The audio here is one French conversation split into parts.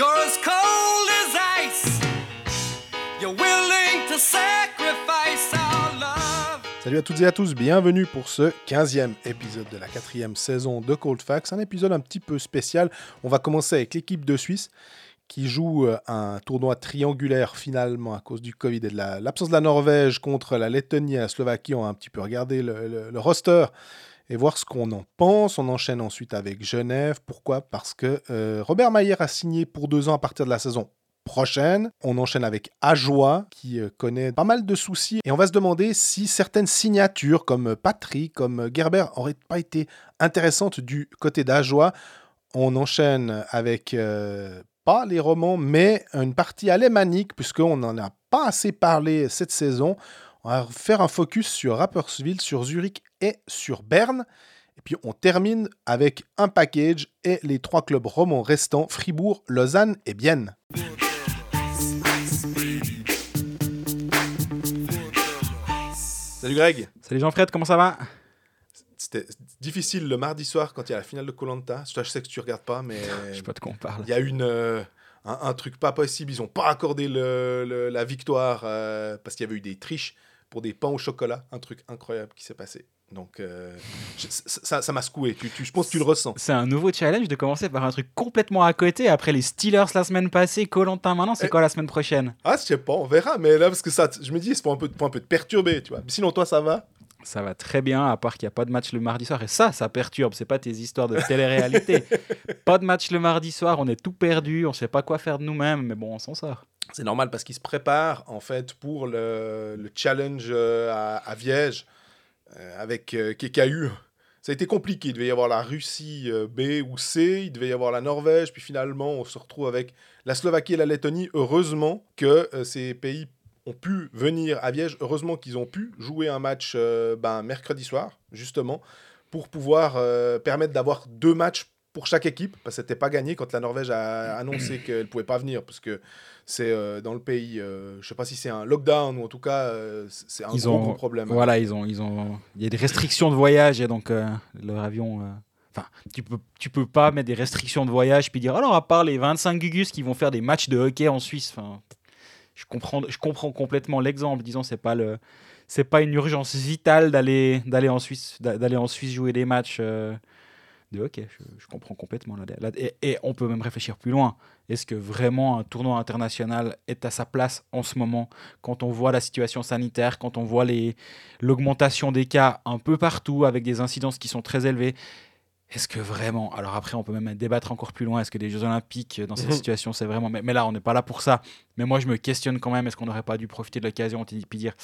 You're as cold as ice. You're willing to sacrifice our love. Salut à toutes et à tous, bienvenue pour ce 15e épisode de la quatrième saison de Cold Facts, un épisode un petit peu spécial. On va commencer avec l'équipe de Suisse qui joue euh, un tournoi triangulaire finalement à cause du Covid et de la- l'absence de la Norvège contre la Lettonie et la Slovaquie. On va un petit peu le- le roster et voir ce qu'on en pense. On enchaîne ensuite avec Genève. Pourquoi? Parce que euh, Robert Mayer a signé pour deux ans à partir de la saison prochaine. On enchaîne avec Ajoie, qui euh, connaît pas mal de soucis. Et on va se demander si certaines signatures, comme Patrick, comme Gerber, n'auraient pas été intéressantes du côté d'Ajoie. On enchaîne avec euh, pas les romans, mais une partie alémanique, puisqu'on n'en a pas assez parlé cette saison. On va faire un focus sur Rapperswil, sur Zurich et sur Berne. Et puis on termine avec un package et les trois clubs romans restants, Fribourg, Lausanne et Bienne. Salut Greg Salut Jean-Fred, comment ça va? C'était difficile le mardi soir quand il y a la finale de Colanta. Je sais que tu regardes pas, mais Je sais pas de quoi on parle. il y a une, euh, un, un truc pas possible. Ils ont pas accordé le- le- la victoire euh, parce qu'il y avait eu des triches pour des pains au chocolat. Un truc incroyable qui s'est passé. Donc euh, je- ça m'a secoué. Tu, tu- je pense que tu le ressens. C'est un nouveau challenge de commencer par un truc complètement à côté. Après les Steelers la semaine passée, Colantin maintenant, c'est Eh. quoi la semaine prochaine? Ah, je sais pas, on verra. Mais là, parce que ça, je me dis, c'est pour un peu, pour un peu te perturber, tu vois. Mais sinon, toi, ça va? Ça va très bien, à part qu'il n'y a pas de match le mardi soir. Et ça, ça perturbe. C'est pas tes histoires de télé-réalité. pas de match le mardi soir, on est tout perdu, on sait pas quoi faire de nous-mêmes, mais bon, on s'en sort. C'est normal parce qu'ils se préparent en fait pour le, le challenge euh, à, à Viège avec euh, qui, qui a eu. Ça a été compliqué. Il devait y avoir la Russie euh, B ou C, il devait y avoir la Norvège, puis finalement on se retrouve avec la Slovaquie et la Lettonie. Heureusement que euh, ces pays ont pu venir à Viège. Heureusement qu'ils ont pu jouer un match euh, ben, mercredi soir, justement, pour pouvoir euh, permettre d'avoir deux matchs pour chaque équipe, parce que c'était pas gagné quand la Norvège a annoncé qu'elle pouvait pas venir, parce que c'est euh, dans le pays, euh, je sais pas si c'est un lockdown ou en tout cas euh, c'est un Ils gros, ont- gros problème. Voilà, ils ont, ils ont, il y a des restrictions de voyage et donc euh, leur avion. Enfin, tu peux, tu peux pas mettre des restrictions de voyage puis dire alors à part les 25 gugus qui vont faire des matchs de hockey en Suisse. Enfin, je comprends, je comprends complètement l'exemple. Disons, c'est pas le, c'est pas une urgence vitale d'aller, d'aller en Suisse, d'aller en Suisse jouer des matchs de hockey. Je, je comprends complètement. là- là- et, et on peut même réfléchir plus loin. Est-ce que vraiment un tournoi international est à sa place en ce moment? Quand on voit la situation sanitaire, quand on voit l'augmentation des cas un peu partout avec des incidences qui sont très élevées. Est-ce que vraiment, alors après on peut même débattre encore plus loin, est-ce que les Jeux Olympiques dans cette Mhm. situation c'est vraiment, mais, mais là on n'est pas là pour ça. Mais moi je me questionne quand même, est-ce qu'on n'aurait pas dû profiter de l'occasion et puis dire,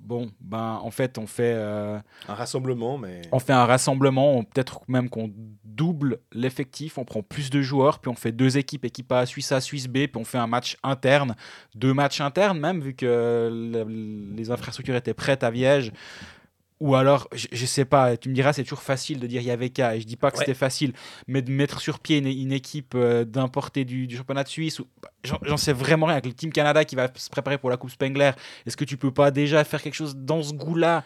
bon, ben en fait on fait, euh, Un rassemblement, mais on fait un rassemblement, peut-être même qu'on double l'effectif, on prend plus de joueurs, puis on fait deux équipes, équipe A, Suisse A, Suisse B, puis on fait un match interne, deux matchs internes même, vu que le- les infrastructures étaient prêtes à Viège. Ou alors, je, je sais pas, tu me diras, c'est toujours facile de dire il y avait qu'à, et je dis pas que Ouais. c'était facile, mais de mettre sur pied une, une équipe euh, d'importer du, du championnat de Suisse, bah, j'en j'en sais vraiment rien, avec le Team Canada qui va se préparer pour la Coupe Spengler, est-ce que tu peux pas déjà faire quelque chose dans ce goût-là?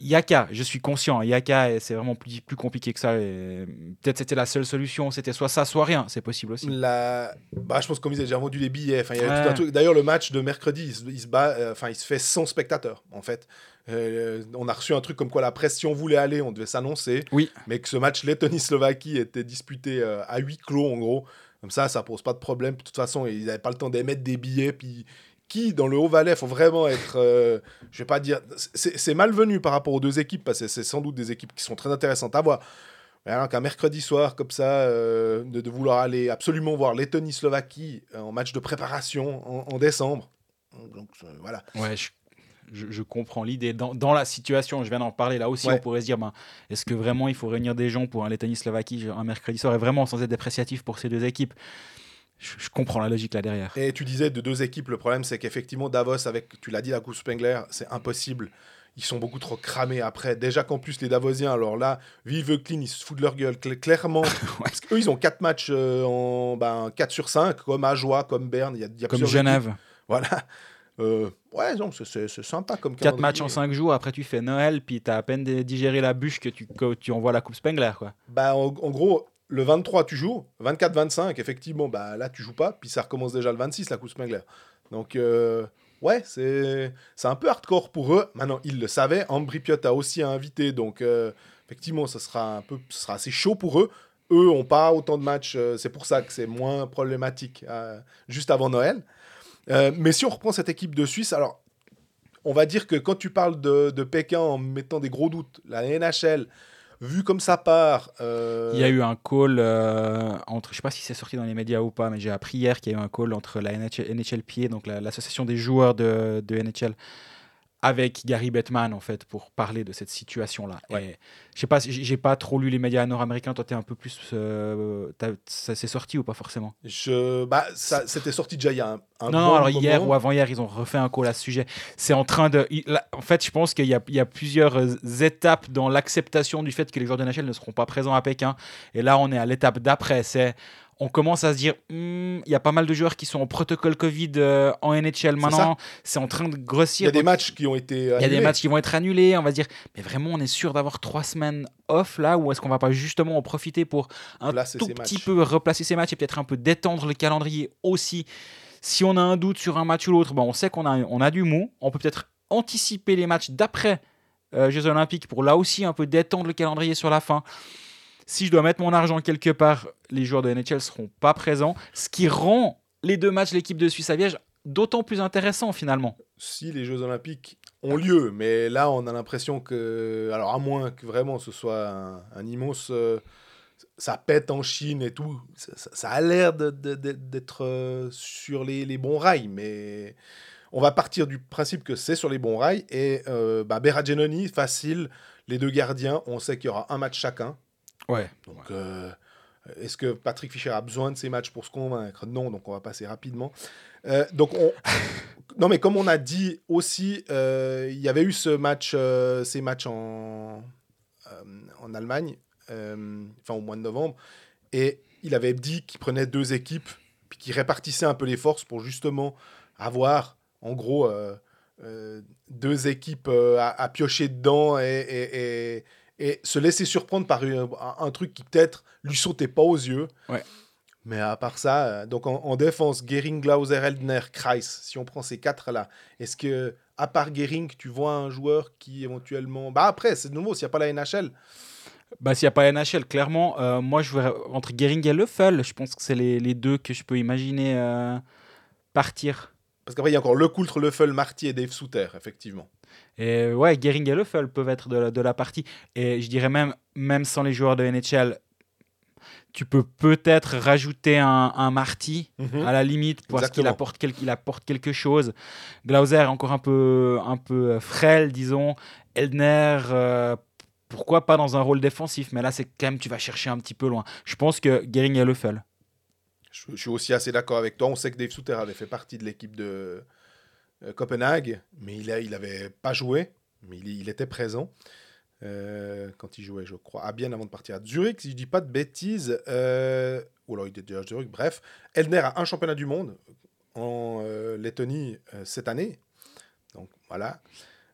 Yaka, je suis conscient, Yaka, c'est vraiment plus, plus compliqué que ça. Peut-être c'était la seule solution, c'était soit ça, soit rien, c'est possible aussi. la... bah, je pense comme ils avaient déjà vendu les billets. Enfin, Ouais. D'ailleurs, le match de mercredi, il se, il se bat, euh, enfin, il se fait sans spectateurs, en fait. Euh, on a reçu un truc comme quoi la presse, si on voulait aller, on devait s'annoncer. Oui. Mais que ce match Lettonie-Slovaquie était disputé euh, à huis clos, en gros. Comme ça, ça pose pas de problème. De toute façon, ils n'avaient pas le temps d'émettre des billets. Puis qui, dans le Haut-Valais, faut vraiment être. euh, je vais pas dire. C'est malvenu par rapport aux deux équipes, parce que c'est sans doute des équipes qui sont très intéressantes à voir. Mais alors qu'un mercredi soir, comme ça, euh, de, de vouloir aller absolument voir Lettonie-Slovaquie euh, en match de préparation en, en décembre. Donc euh, voilà. Ouais, je, je- je comprends l'idée. Dans, dans la situation, je viens d'en parler, là aussi, Ouais. on pourrait se dire ben, est-ce que vraiment il faut réunir des gens pour un Lettonie-Slovaquie un mercredi soir, et vraiment sans être dépréciatif pour ces deux équipes? Je, je comprends la logique là derrière. Et tu disais de deux équipes, le problème c'est qu'effectivement Davos, avec, tu l'as dit, la Coupe Spengler, c'est impossible. Ils sont beaucoup trop cramés après. Déjà qu'en plus les Davosiens, alors là, vive clean, ils se foutent de leur gueule, cl- clairement. Parce qu'eux, ils ont 4 matchs euh, en ben, 4 sur 5, comme Ajoie, comme Berne. Il y a, y a Comme Genève. équipes. Voilà. Euh, ouais, non, c'est- sympa comme 4 calendrier. matchs en 5 jours, après tu fais Noël, puis t'as à peine digéré la bûche que tu, que tu envoies la Coupe Spengler. Quoi. Bah, en, en gros, le 23, tu joues. 24-25, effectivement, bah, là, tu joues pas. Puis ça recommence déjà le 26, la Coupe Spengler. Donc, euh, ouais, c'est un peu hardcore pour eux. Maintenant, ils le savaient. Ambry Piot a aussi invité. Donc, euh, effectivement, ça sera, un peu, sera assez chaud pour eux. Eux ont pas autant de matchs. euh, c'est pour ça que c'est moins problématique juste avant Noël. Mais si on reprend cette équipe de Suisse, alors, on va dire que quand tu parles de Pékin en mettant des gros doutes, la NHL, vu comme ça part. euh, Il y a eu un call euh, entre, je sais pas si c'est sorti dans les médias ou pas, mais j'ai appris hier qu'il y a eu un call entre la NHL, NHLPA, donc la- l'association des joueurs de, de NHL, avec Gary Bettman en fait pour parler de cette situation-là. Ouais. Et je sais pas, j'ai j'ai pas trop lu les médias nord-américains. Toi, t'es un peu plus, euh, ça s'est sorti ou pas forcément? Je, bah, ça, c'était sorti déjà il y a un, un Non, bon non, alors hier ou avant-hier, ils ont refait un call à ce sujet. C'est en train de. là, en fait, je pense qu'il y, y a plusieurs euh, étapes dans l'acceptation du fait que les joueurs de NHL ne seront pas présents à Pékin. Et là, on est à l'étape d'après. C'est. On commence à se dire, Hmm, il y a pas mal de joueurs qui sont en protocole Covid euh, en NHL maintenant. C'est en train de Il grossir. y a des Donc, matchs qui ont été. il y a des matchs qui vont être annulés. On va se dire, mais vraiment, on est sûr d'avoir trois semaines off là Ou est-ce qu'on va pas justement en profiter pour un Placer tout ces petit matchs. peu replacer ces matchs et peut-être un peu détendre le calendrier aussi? Si on a un doute sur un match ou l'autre, on sait qu'on a, on a du mou. On peut peut-être anticiper les matchs d'après euh, Jeux Olympiques pour là aussi un peu détendre le calendrier sur la fin. Si je dois mettre mon argent quelque part, les joueurs de NHL seront pas présents, ce qui rend les deux matchs de l'équipe de Suisse à Viège d'autant plus intéressants finalement. Si les Jeux Olympiques ont lieu, mais là, on a l'impression que. Alors, à moins que vraiment ce soit un, immense. euh, ça pète en Chine et tout. Ça, a l'air d'être euh, sur les, bons rails, mais on va partir du principe que c'est sur les bons rails. Et euh, bah, Berra-Genoni, facile. Les deux gardiens, on sait qu'il y aura un match chacun. Ouais. Donc, euh, est-ce que Patrick Fischer a besoin de ces matchs pour se convaincre? Non, donc on va passer rapidement. Euh, donc, on... non, mais comme on a dit aussi, euh, il y avait eu ce match, ces matchs en, en Allemagne, enfin au mois de novembre, et il avait dit qu'il prenait deux équipes, puis qu'il répartissait un peu les forces pour justement avoir, en gros, deux équipes à, à piocher dedans et, et- et- et se laisser surprendre par un, un truc qui peut-être lui sautait pas aux yeux. Ouais. Mais à part ça, euh, donc en, en défense, Gering, Glauser, Eldner, Kreis, si on prend ces quatre-là, est-ce que, à part Gering, tu vois un joueur qui éventuellement. Bah après, c'est de nouveau, s'il n'y a pas la NHL, Bah, s'il n'y a pas NHL, clairement, euh, moi, je verrais entre Gering et Leffel, je pense que c'est les, les deux que je peux imaginer euh, partir. parce qu'après, il y a encore Le Coultre, Leffel, Marty et Dave Souter, effectivement. Et ouais, Gering et Leffel peuvent être de la, de la partie. Et je dirais même, même sans les joueurs de NHL, tu peux peut-être rajouter un, un Marty à la limite parce qu'il apporte, quel- il apporte quelque chose. Glauser encore un peu, un peu euh, frêle, disons. Eldner, euh, pourquoi pas dans un rôle défensif Mais là, c'est quand même, tu vas chercher un petit peu loin. Je pense que Gering et Leffel. Je, je suis aussi assez d'accord avec toi. On sait que Dave Souter avait fait partie de l'équipe de Copenhague, mais il n'avait pas joué, mais il, était présent euh, quand il jouait, je crois, à bien avant de partir à Zurich, si je dis pas de bêtises. euh, ou alors il était déjà à Zurich, bref. Eldner a un championnat du monde en euh, Lettonie euh, cette année. Donc voilà.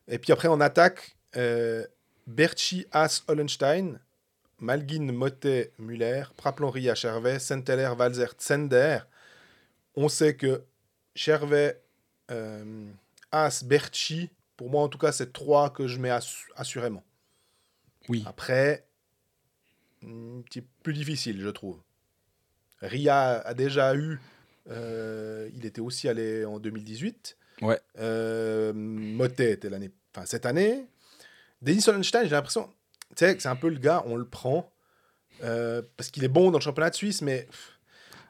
Et puis après, en attaque, euh, Berchi, As, Hollenstein, Malgin, Motet, Muller, Praplan, à Chervet, Senteller, Valzer, Tsender. On sait que Chervet, euh, As, Berchi, pour moi en tout cas, c'est trois que je mets assu- assurément. Oui. Après, un petit plus difficile, je trouve. Ria a déjà eu, euh, il était aussi allé en 2018. Ouais. Euh, Motet était l'année, enfin cette année. Denis Sollenstein, j'ai l'impression, tu sais, c'est un peu le gars, on le prend euh, parce qu'il est bon dans le championnat de Suisse, mais pff,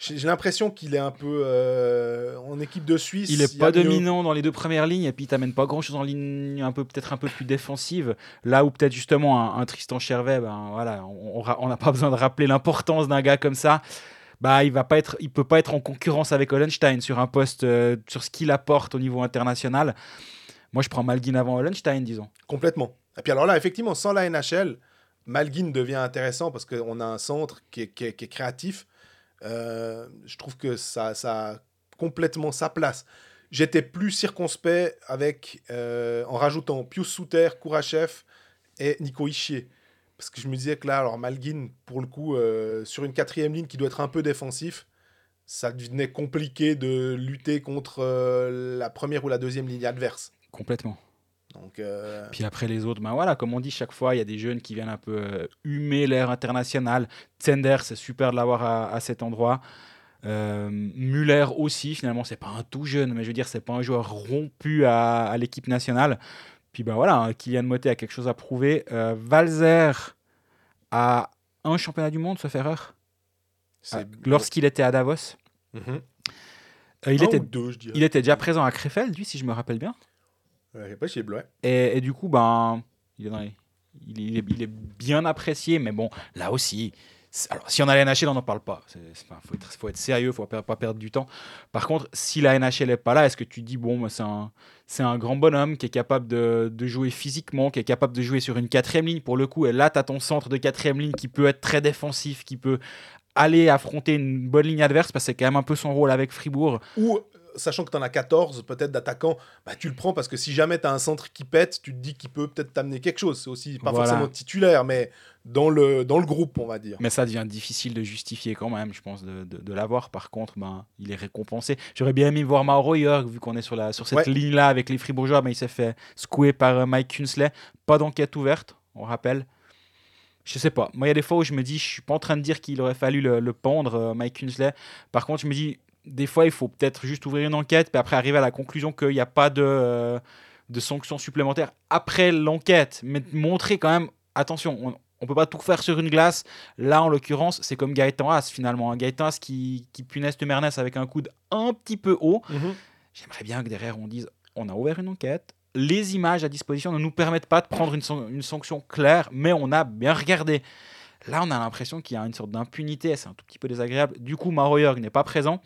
j'ai l'impression qu'il est un peu euh, en équipe de Suisse. Il est a pas mieux. dominant dans les deux premières lignes et puis il t'amène pas grand chose en ligne un peu peut-être un peu plus défensive. Là où peut-être justement un, un Tristan Chervet, ben voilà, on n'a pas besoin de rappeler l'importance d'un gars comme ça. Bah il va pas être, il peut pas être en concurrence avec Hollenstein sur un poste euh, sur ce qu'il apporte au niveau international. Moi je prends Malguin avant Hollenstein disons. Complètement. Et puis alors là, effectivement, sans la NHL, Malguin devient intéressant parce qu'on a un centre qui est, qui est- qui est créatif. Euh, je trouve que ça, a complètement sa place. J'étais plus circonspect avec, euh, en rajoutant Pius Souter, Kourachev et Nico Ischier. Parce que je me disais que là, alors Malguin, pour le coup, euh, sur une quatrième ligne qui doit être un peu défensif, ça devenait compliqué de lutter contre la première ou la deuxième ligne adverse. Complètement. Donc, euh, Puis après les autres, ben voilà, comme on dit chaque fois, il y a des jeunes qui viennent un peu euh, humer l'air international. Tsender, c'est super de l'avoir à, à cet endroit. Euh, Muller aussi, finalement, c'est pas un tout jeune, mais je veux dire, c'est pas un joueur rompu à, à l'équipe nationale. Puis ben voilà, hein, Kylian Motet a quelque chose à prouver. Euh, Valzer a un championnat du monde, sauf erreur, Ah, lorsqu'il était à Davos. Mhm. Euh, il, était, deux, il était déjà présent à Krefeld, lui, si je me rappelle bien. Ouais, je sais pas, chez Bleu. Et, et du coup, ben, il est, dans les- il, est, il est- il est bien apprécié, mais bon, là aussi, alors, si on a la NHL, on n'en parle pas. Il faut, être, faut être sérieux, il faut pas, pas perdre du temps. Par contre, si la NHL n'est pas là, est-ce que tu dis, bon, ben, c'est un, un grand bonhomme qui est capable de, de jouer physiquement, qui est capable de jouer sur une quatrième ligne? Pour le coup, et là, tu as ton centre de quatrième ligne qui peut être très défensif, qui peut aller affronter une bonne ligne adverse, parce que c'est quand même un peu son rôle avec Fribourg. Ou, sachant que tu en as 14, peut-être d'attaquants, bah, tu le prends parce que si jamais tu as un centre qui pète, tu te dis qu'il peut peut-être t'amener quelque chose. C'est aussi pas Voilà. forcément titulaire, mais dans le, dans le groupe, on va dire. Mais ça devient difficile de justifier quand même, je pense, de, de, de l'avoir. Par contre, ben, il est récompensé. J'aurais bien aimé voir Mauro Jörg, vu qu'on est sur, la, sur cette Ouais. ligne-là avec les Fribourgeois, mais il s'est fait secouer par euh, Mike Kunsley. Pas d'enquête ouverte, on rappelle. Je sais pas. Moi, il y a des fois où je me dis, je suis pas en train de dire qu'il aurait fallu le, le pendre, euh, Mike Kunsley. Par contre, je me dis, des fois, il faut peut-être juste ouvrir une enquête, puis après arriver à la conclusion qu'il n'y a pas de, euh, de sanctions supplémentaires après l'enquête. Mais montrer quand même, attention, on, on peut pas tout faire sur une glace. Là, en l'occurrence, c'est comme Gaëtan Haas finalement. Un Gaëtan Haas qui, qui punesse de Mernes avec un coude un petit peu haut. Mhm. J'aimerais bien que derrière on dise on a ouvert une enquête. Les images à disposition ne nous permettent pas de prendre une, san- une sanction claire, mais on a bien regardé. Là, on a l'impression qu'il y a une sorte d'impunité, c'est un tout petit peu désagréable. Du coup, Maro n'est pas présent.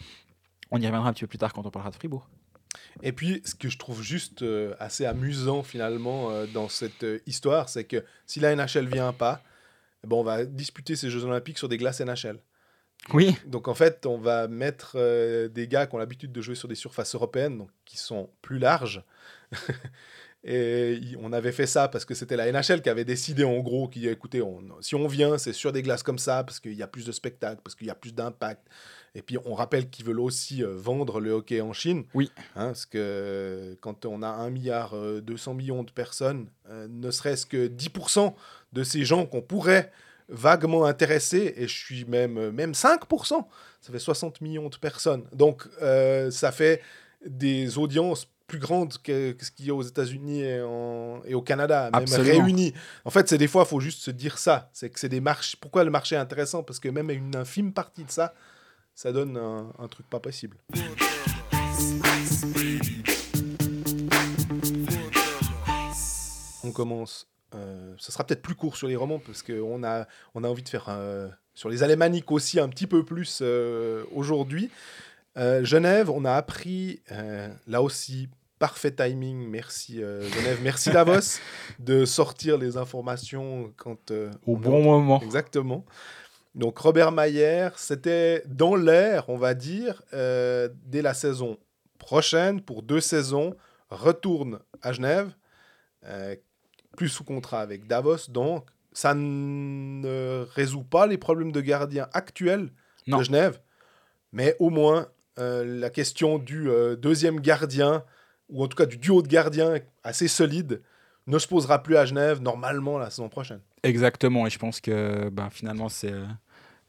On y reviendra un petit peu plus tard quand on parlera de Fribourg. Et puis, ce que je trouve juste euh, assez amusant finalement euh, dans cette euh, histoire, c'est que si la NHL vient pas, eh ben, on va disputer ces Jeux Olympiques sur des glaces NHL. Oui, Donc en fait, on va mettre des gars qui ont l'habitude de jouer sur des surfaces européennes, donc qui sont plus larges. Et on avait fait ça parce que c'était la NHL qui avait décidé en gros qui écoutez, on- si on vient, c'est sur des glaces comme ça parce qu'il y a plus de spectacles, parce qu'il y a plus d'impact. Et puis on rappelle qu'ils veulent aussi euh, vendre le hockey en Chine. Oui. Hein, parce que euh, quand on a 1 milliard euh, 200 millions de personnes, euh, ne serait-ce que 10% de ces gens qu'on pourrait vaguement intéresser, et je suis même, euh, même 5%, ça fait 60 millions de personnes. Donc euh, ça fait des audiences plus grandes que, que ce qu'il y a aux États-Unis et, au Canada, même Absolument. réunis. En fait, c'est des fois, il faut juste se dire ça. C'est que c'est des marchés. Pourquoi le marché est intéressant? Parce que même une infime partie de ça, ça donne un, un truc pas possible. On commence. euh, ce sera peut-être plus court sur les romans parce qu'on a, on a envie de faire euh, sur les alémaniques aussi un petit peu plus euh, aujourd'hui. Euh, Genève, on a appris là aussi parfait timing. Merci euh, Genève, merci Davos de sortir les informations quand euh, au bon moment. Exactement. Donc Robert Mayer, c'était dans l'air, on va dire, euh, dès la saison prochaine, pour deux saisons, retourne à Genève, euh, plus sous contrat avec Davos. Donc ça ne résout pas les problèmes de gardien actuels Non. de Genève, mais au moins euh, la question du deuxième gardien, ou en tout cas du duo de gardiens assez solide, ne se posera plus à Genève normalement la saison prochaine. Exactement, et je pense que ben, finalement, c'est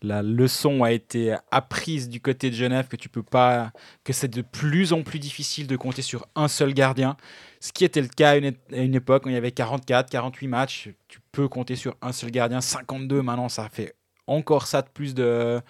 la leçon a été apprise du côté de Genève que tu peux pas, que c'est de plus en plus difficile de compter sur un seul gardien. Ce qui était le cas à une, époque où il y avait 44, 48 matchs, tu peux compter sur un seul gardien. 52 maintenant, ça fait encore ça de plus de,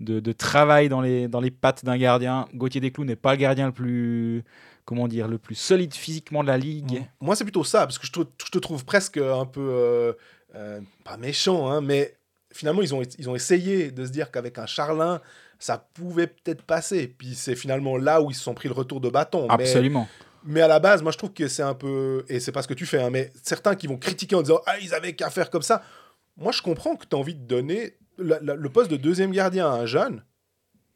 de, travail dans les, dans les pattes d'un gardien. Gauthier Desclous n'est pas le gardien le plus, comment dire, le plus solide physiquement de la ligue. Moi, c'est plutôt ça, parce que je te, je te trouve presque un peu, euh, euh, pas méchant, hein, mais finalement, ils ont, ils ont essayé de se dire qu'avec un Charlin, ça pouvait peut-être passer. Puis c'est finalement là où ils se sont pris le retour de bâton. Absolument. mais à la base, moi, je trouve que c'est un peu, et c'est pas ce que tu fais, hein, mais certains qui vont critiquer en disant Ah, ils avaient qu'à faire comme ça. Moi, je comprends que tu as envie de donner la- la- le poste de deuxième gardien à un jeune.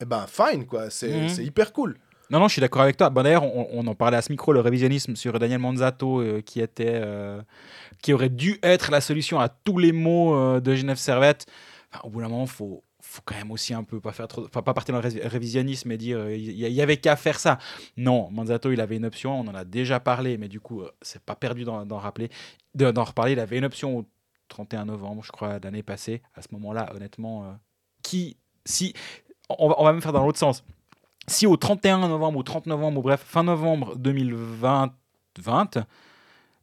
Eh ben, fine, quoi. C'est Mhm. c'est hyper cool. Non, non, je suis d'accord avec toi. Bon, D'ailleurs, on, on en parlait à ce micro, le révisionnisme sur Daniel Manzato, euh, qui, était, euh, qui aurait dû être la solution à tous les maux euh, de Genève Servette. Enfin, au bout d'un moment, faut, faut quand même aussi un peu pas faire trop, enfin, pas partir dans le ré- révisionnisme et dire euh, il il y avait qu'à faire ça. Non, Manzato, il avait une option, on en a déjà parlé, mais du coup, euh, c'est pas perdu d'en rappeler, de- d'en reparler. Il avait une option au 31 novembre, je crois, l'année passée. À ce moment-là, honnêtement, euh, qui, si, on va, même faire dans l'autre sens. Si au 31 novembre ou 30 novembre, ou bref, fin novembre 2020, 20,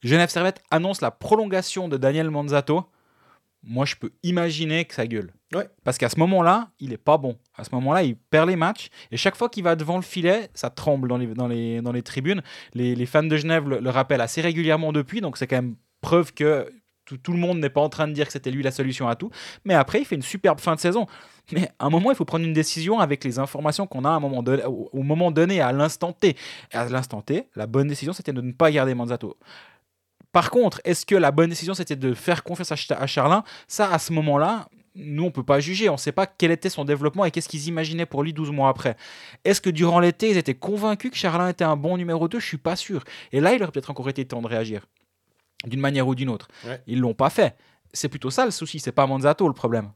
Genève Servette annonce la prolongation de Daniel Manzato, moi je peux imaginer que ça gueule. Ouais. Parce qu'à ce moment-là, il est pas bon. À ce moment-là, il perd les matchs. Et chaque fois qu'il va devant le filet, ça tremble dans les, dans les, dans les tribunes. Les, les fans de Genève le, le rappellent assez régulièrement depuis. Donc c'est quand même preuve que tout, tout le monde n'est pas en train de dire que c'était lui la solution à tout. Mais après, il fait une superbe fin de saison. Mais à un moment, il faut prendre une décision avec les informations qu'on a à un moment donné, au, au moment donné, à l'instant T. Et à l'instant T, la bonne décision, c'était de ne pas garder Manzato. Par contre, est-ce que la bonne décision, c'était de faire confiance à, Ch- à Charlin? Ça, à ce moment-là, nous, on peut pas juger. On ne sait pas quel était son développement et qu'est-ce qu'ils imaginaient pour lui 12 mois après. Est-ce que durant l'été, ils étaient convaincus que Charlin était un bon numéro 2 Je suis pas sûr. Et là, il aurait peut-être encore été temps de réagir, d'une manière ou d'une autre. Ouais. Ils l'ont pas fait. C'est plutôt ça le souci, c'est pas Manzato le problème.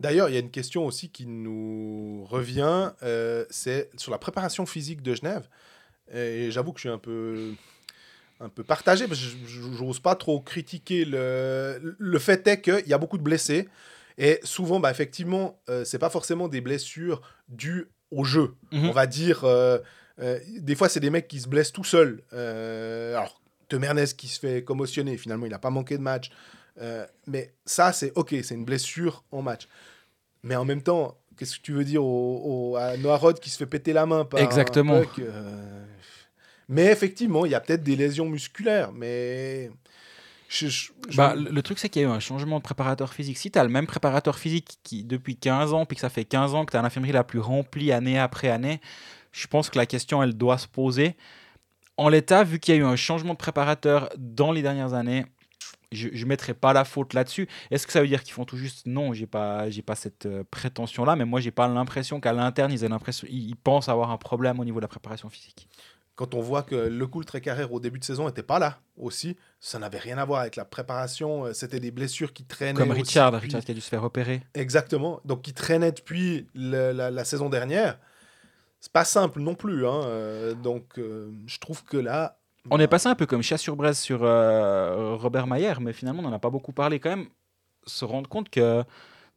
D'ailleurs, il y a une question aussi qui nous revient, euh, c'est sur la préparation physique de Genève. Et j'avoue que je suis un peu, un peu partagé, parce que je n'ose pas trop critiquer le, le fait est qu'il y a beaucoup de blessés. Et souvent, bah, effectivement, euh, c'est pas forcément des blessures dues au jeu. Mhm. On va dire, euh, euh, des fois, c'est des mecs qui se blessent tout seuls. Euh, alors, Temernes qui se fait commotionner, finalement, il n'a pas manqué de match. Mais ça, c'est ok, c'est une blessure en match. Mais en même temps, qu'est-ce que tu veux dire au, au- à Noah Rod qui se fait péter la main par un Exactement. puck, euh, Mais effectivement, il y a peut-être des lésions musculaires, mais. Bah, le, truc, c'est qu'il y a eu un changement de préparateur physique. Si tu as le même préparateur physique depuis 15 ans, puis que ça fait 15 ans que tu as l'infirmerie la plus remplie année après année, je pense que la question, elle doit se poser. En l'état, vu qu'il y a eu un changement de préparateur dans les dernières années, je ne mettrai pas la faute là-dessus. Est-ce que ça veut dire qu'ils font tout juste? Non, j'ai pas, pas cette euh, prétention-là, mais moi, j'ai pas l'impression qu'à l'interne, ils, ils pensent avoir un problème au niveau de la préparation physique. Quand on voit que le coup très carrière au début de saison n'était pas là aussi, ça n'avait rien à voir avec la préparation. euh, C'était des blessures qui traînaient. Comme Richard, depuis- Richard qui a dû se faire opérer. Exactement. Donc, qui traînait depuis le- la, la saison dernière. C'est pas simple non plus. hein, euh, donc, euh, je trouve que là. On bah, est passé un peu comme chat sur braise sur euh, Robert Mayer, mais finalement, on n'en a pas beaucoup parlé quand même. Se rendre compte que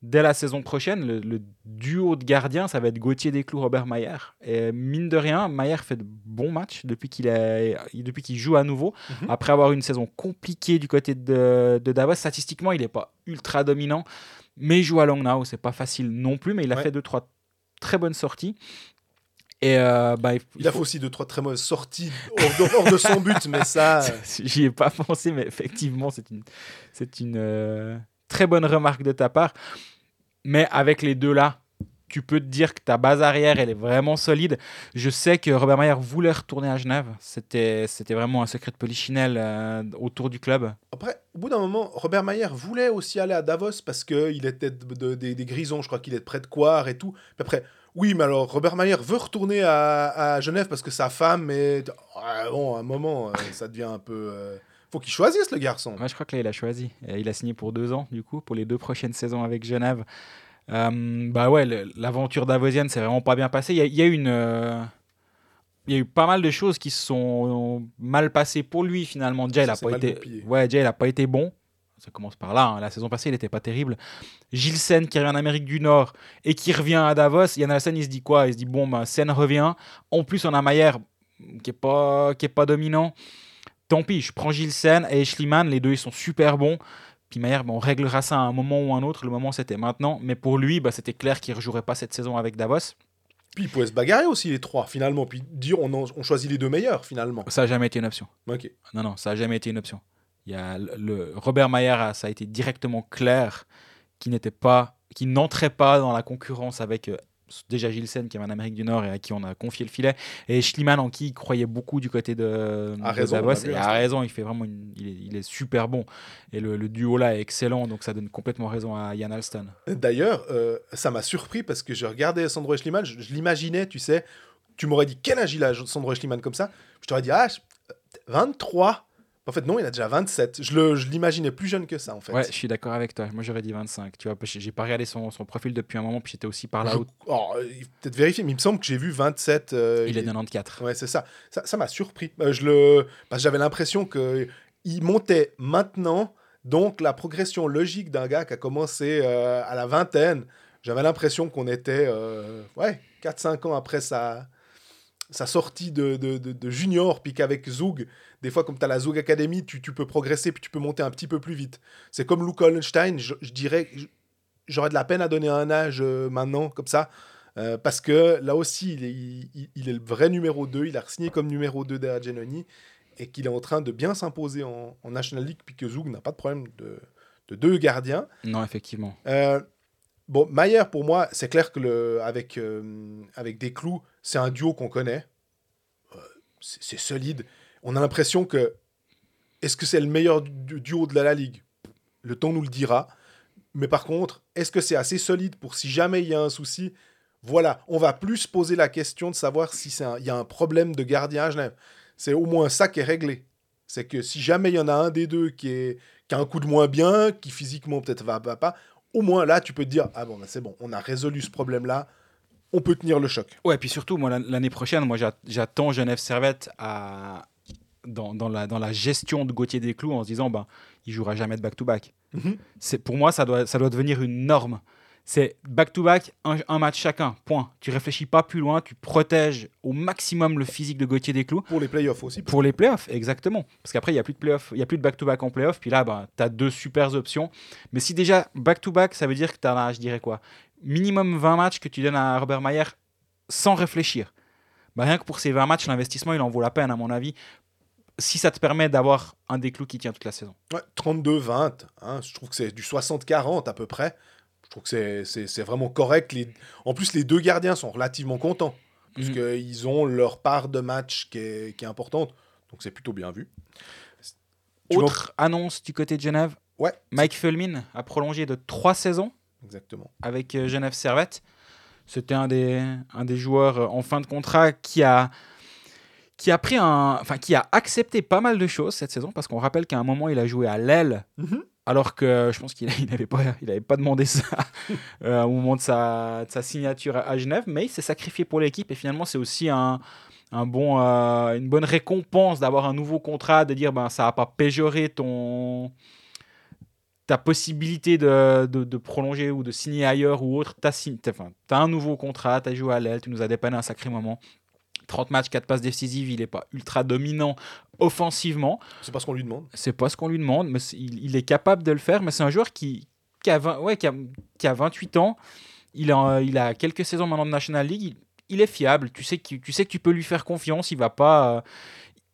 dès la saison prochaine, le, le duo de gardiens, ça va être Gauthier Desclous, Robert Mayer. Et mine de rien, Mayer fait de bons matchs depuis qu'il depuis qu'il joue à nouveau. Mhm. Après avoir une saison compliquée du côté de, de Davos, statistiquement, il n'est pas ultra dominant, mais il joue à Langnau, c'est pas facile non plus, mais il a Ouais. fait deux, trois très bonnes sorties. Et euh, bah, il Il a fait aussi deux, trois très mauvaises sorties hors de, hors de son but, mais ça. J'y ai pas pensé, mais effectivement, c'est une, c'est une euh, très bonne remarque de ta part. Mais avec les deux là, tu peux te dire que ta base arrière, elle est vraiment solide. Je sais que Robert Mayer voulait retourner à Genève. C'était, c'était vraiment un secret de polichinelle euh, autour du club. Après, au bout d'un moment, Robert Mayer voulait aussi aller à Davos parce qu'il était de- de- des, grisons, je crois qu'il est près de Coire et tout. Après, oui, mais alors Robert Mayer veut retourner à, Genève parce que sa femme est. Ouais, bon, à un moment, euh, ça devient un peu. euh, Faut qu'il choisisse le garçon. Ouais, je crois que là, il a choisi. Il a signé pour deux ans, du coup, pour les deux prochaines saisons avec Genève. Euh, bah ouais, l'aventure davosienne, c'est vraiment pas bien passé. Il y a, il y a eu une. euh, Il y a eu pas mal de choses qui se sont mal passées pour lui finalement. Déjà, il Ça a s'est pas été. Ouais, il a pas été bon. Ça commence par là. hein. La saison passée, il n'était pas terrible. Gilles Sen qui revient en Amérique du Nord et qui revient à Davos. Yann Alsen, il se dit quoi? Il se dit bon, ben, Sen revient. En plus, on a Mayer qui est pas, qui est pas dominant. Tant pis, je prends Gilles Sen et Schliemann. Les deux, ils sont super bons. Puis Mayer, ben, on réglera ça à un moment ou un autre. Le moment, c'était maintenant. Mais pour lui, bah, c'était clair qu'il ne rejouerait pas cette saison avec Davos. Puis il pouvait se bagarrer aussi, les trois, finalement. Puis dire, on, en- on choisit les deux meilleurs, finalement. Ça n'a jamais été une option. Ok. Non, non, ça n'a jamais été une option. Il y a le, le- Robert a- ça a été directement clair qu'il n'était pas, qu'il n'entrait pas dans la concurrence avec euh, déjà Gilsen qui est en Amérique du Nord et à qui on a confié le filet, et Schliemann en qui il croyait beaucoup du côté de, A de raison, on Davos. vu, et hein, a ça. raison, il fait vraiment, une- il, est, il est super bon. Et le, le duo là est excellent, donc ça donne complètement raison à Yann Alston. D'ailleurs, euh, ça m'a surpris parce que je regardais Sandro Schliemann, je, je l'imaginais, tu sais, tu m'aurais dit quel âge il a, Sandro Schliemann, comme ça, je t'aurais dit, ah, je- 23. En fait, non, il a déjà 27. Je le- je l'imaginais plus jeune que ça, en fait. Ouais, je suis d'accord avec toi. Moi, j'aurais dit 25. Tu vois, que j'ai pas regardé son, son profil depuis un moment, puis j'étais aussi par là Je- où Oh, il peut-être vérifier, mais il me semble que j'ai vu 27. euh, il est 94. Ouais, c'est ça. Ça ça m'a surpris. Euh, je le... parce que j'avais l'impression qu'il montait maintenant. Donc, la progression logique d'un gars qui a commencé euh, à la vingtaine, j'avais l'impression qu'on était ouais, 4-5 ans après sa, sa sortie de, de, de- de junior, puis qu'avec Zug, des fois, comme tu as la Zug Academy, tu, tu peux progresser, puis tu peux monter un petit peu plus vite. C'est comme Luke Hollenstein, je, je dirais, j'aurais de la peine à donner un âge euh, maintenant, comme ça, euh, parce que là aussi, il est, il- il est le vrai numéro 2, il a signé comme numéro 2 derrière Genoni, et qu'il est en train de bien s'imposer en, en National League, puis que Zug n'a pas de problème de, de deux gardiens. Non, effectivement. Euh, bon, Mayer, pour moi, c'est clair que le, avec, euh, avec des clous, c'est un duo qu'on connaît. Euh, c'est solide. On a l'impression que. Est-ce que c'est le meilleur du- duo de la, Ligue? Le temps nous le dira. Mais par contre, est-ce que c'est assez solide pour si jamais il y a un souci? Voilà, on va plus se poser la question de savoir si il y a un problème de gardien à Genève. C'est au moins ça qui est réglé. C'est que si jamais il y en a un des deux qui, est, qui a un coup de moins bien, qui physiquement peut-être va, va pas, au moins là, tu peux te dire Ah bon, ben c'est bon, on a résolu ce problème-là, on peut tenir le choc. Ouais, puis surtout, moi, l'an- l'année prochaine, moi, j'a- j'attends Genève Servette à... dans, dans la, dans la gestion de Gauthier Desclous en se disant, ben, il jouera jamais de back-to-back. Mhm. C'est Pour moi, ça doit, ça doit devenir une norme. C'est back-to-back, un, un match chacun, point. Tu réfléchis pas plus loin, tu protèges au maximum le physique de Gauthier Desclous. Pour les playoffs aussi. Pour les playoffs, exactement. Parce qu'après, il n'y a plus de playoffs, il y a plus de back-to-back en playoffs. Puis là, ben, tu as deux super options. Mais si déjà back-to-back, ça veut dire que tu as, je dirais quoi, minimum 20 matchs que tu donnes à Robert Mayer sans réfléchir. Ben, rien que pour ces 20 matchs, l'investissement, il en vaut la peine, à mon avis. Si ça te permet d'avoir un déclou qui tient toute la saison. Ouais, 32-20, hein, je trouve que c'est du 60-40 à peu près. Je trouve que c'est- vraiment correct. Les... En plus, les deux gardiens sont relativement contents. Parce Mhm. qu'ils ont leur part de match qui est, qui est importante. Donc c'est plutôt bien vu. Tu Autre annonce du côté de Genève Ouais, Mike Fulmin a prolongé de 3 saisons exactement. avec euh, Genève Servette. C'était un des, un des joueurs euh, en fin de contrat qui a, qui a pris un, enfin qui a accepté pas mal de choses cette saison parce qu'on rappelle qu'à un moment il a joué à l'aile Mhm. Alors que je pense qu'il n'avait pas, il avait pas demandé ça euh, au moment de sa, de sa signature à, Genève, mais il s'est sacrifié pour l'équipe et finalement c'est aussi un, un bon, euh, une bonne récompense d'avoir un nouveau contrat, de dire ben ça va pas péjorer ton ta possibilité de, de, de prolonger ou de signer ailleurs ou autre, tu as, un nouveau contrat, tu as joué à l'aile, tu nous as dépanné un sacré moment. 30 matchs, 4 passes décisives, il n'est pas ultra dominant offensivement. C'est pas ce qu'on lui demande. C'est pas ce qu'on lui demande, mais il, il est capable de le faire. Mais c'est un joueur qui, qui, a 20 ouais, qui, a, qui a 28 ans. Il a, il a quelques saisons maintenant de National League. Il, il est fiable. Tu sais, que, tu sais que tu peux lui faire confiance. Il va pas. euh,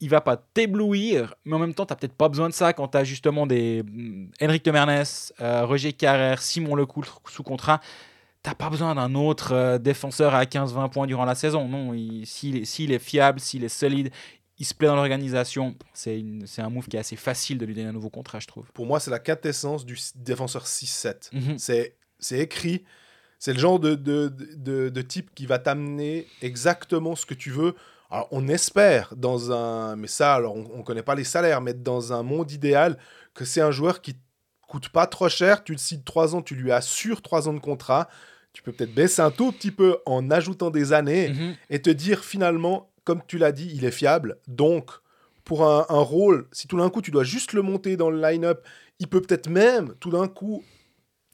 il va pas t'éblouir, mais en même temps, tu n'as peut-être pas besoin de ça quand tu as justement des mm, Henrik Temernes, euh, Roger Carrère, Simon Lecoultre sous contrat. T'as pas besoin d'un autre euh, défenseur à 15-20 points durant la saison. Non, il- s'il est, fiable, s'il est solide, il se plaît dans l'organisation, c'est un move qui est assez facile de lui donner un nouveau contrat, je trouve. Pour moi, c'est la quintessence du défenseur 6-7. Mhm. C'est c'est écrit. C'est le genre de, de, de, de type qui va t'amener exactement ce que tu veux. Alors, on espère dans un. Mais ça, alors, on ne connaît pas les salaires, mais dans un monde idéal, que c'est un joueur qui coûte pas trop cher. Tu le cites 3 ans, tu lui assures 3 ans de contrat. Tu peux peut-être baisser un tout petit peu en ajoutant des années Mhm. et te dire finalement, comme tu l'as dit, il est fiable. Donc, pour un, un rôle, si tout d'un coup tu dois juste le monter dans le line-up, il peut peut-être même, tout d'un coup,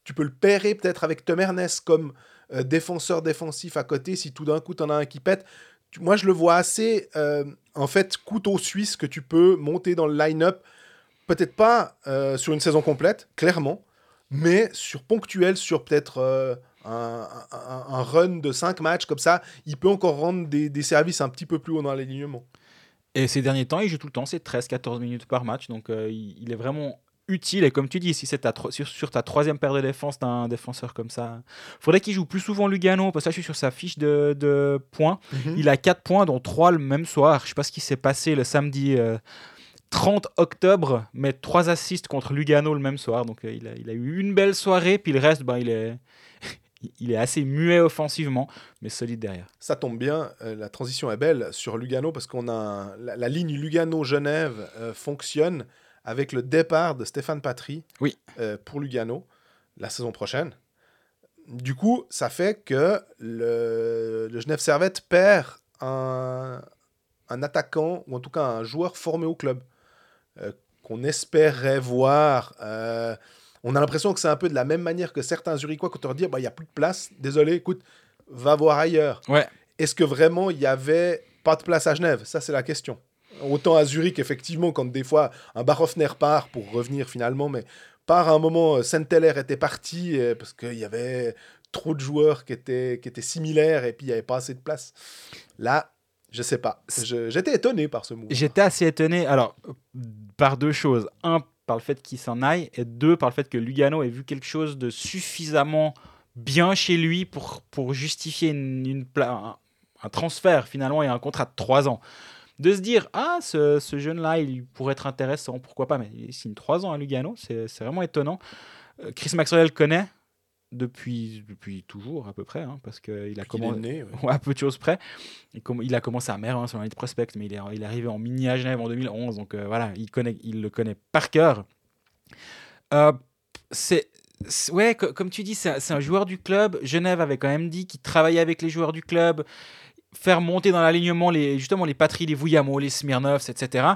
tu peux le pairer peut-être avec Tom Ernest comme euh, défenseur défensif à côté, si tout d'un coup tu en as un qui pète. Tu- moi, je le vois assez, euh, en fait, couteau suisse que tu peux monter dans le line-up. Peut-être pas euh, sur une saison complète, clairement, mais sur ponctuel, sur peut-être un, un- un run de 5 matchs comme ça, il peut encore rendre des, des services un petit peu plus haut dans l'alignement. Et ces derniers temps, il joue tout le temps, c'est 13-14 minutes par match, donc euh, il, il est vraiment utile. Et comme tu dis, si c'est sur, sur ta troisième paire de défense d'un défenseur comme ça, faudrait qu'il joue plus souvent Lugano, parce que là, je suis sur sa fiche de, de points. Il a 4 points, dont 3 le même soir. Je sais pas ce qui s'est passé le samedi euh, 30 octobre, mais 3 assists contre Lugano le même soir. Donc euh, il, a, il a eu une belle soirée, puis le reste, ben, il est. il est assez muet offensivement, mais solide derrière. Ça tombe bien, euh, la transition est belle sur Lugano parce qu'on a un- la, la ligne Lugano-Genève euh, fonctionne avec le départ de Stéphane Patry Oui. euh, pour Lugano la saison prochaine. Du coup, ça fait que le, le Genève Servette perd un, un attaquant ou en tout cas un joueur formé au club qu'on espérait voir. Euh, on a l'impression que c'est un peu de la même manière que certains Zurichois quand on leur dit bah, il n'y a plus de place, désolé, écoute, va voir ailleurs. Ouais. Est-ce que vraiment il y avait pas de place à Genève? Ça, c'est la question. Autant à Zurich, effectivement, quand des fois un Barofner part pour revenir finalement, mais par un moment, Saint-Heller était parti euh, parce qu'il y avait trop de joueurs qui étaient, qui étaient similaires et puis il n'y avait pas assez de place. Là, je sais pas. J'étais étonné par ce move. J'étais assez étonné, alors, euh, par deux choses. Un, par le fait qu'il s'en aille, et deux, par le fait que Lugano ait vu quelque chose de suffisamment bien chez lui pour, pour justifier une, un, transfert finalement et un contrat de trois ans. De se dire, ah, ce, ce jeune-là, il pourrait être intéressant, pourquoi pas, mais il signe trois ans à Lugano, c'est vraiment étonnant. Euh, Chris Maxwell connaît depuis, depuis toujours à peu près, hein, parce qu'il a commencé. ouais. Ouais, à peu de choses près. Il a commencé à Mer sur l'année de prospect, mais il est, il est arrivé en mini à Genève en 2011, donc euh, voilà, il, connaît, il le connaît par cœur. Euh, c'est, ouais, co- comme tu dis, c'est un- c'est un joueur du club. Genève avait quand même dit qu'il travaillait avec les joueurs du club, faire monter dans l'alignement les, justement les Patry, les Vouillamo, les Smirnovs, etc.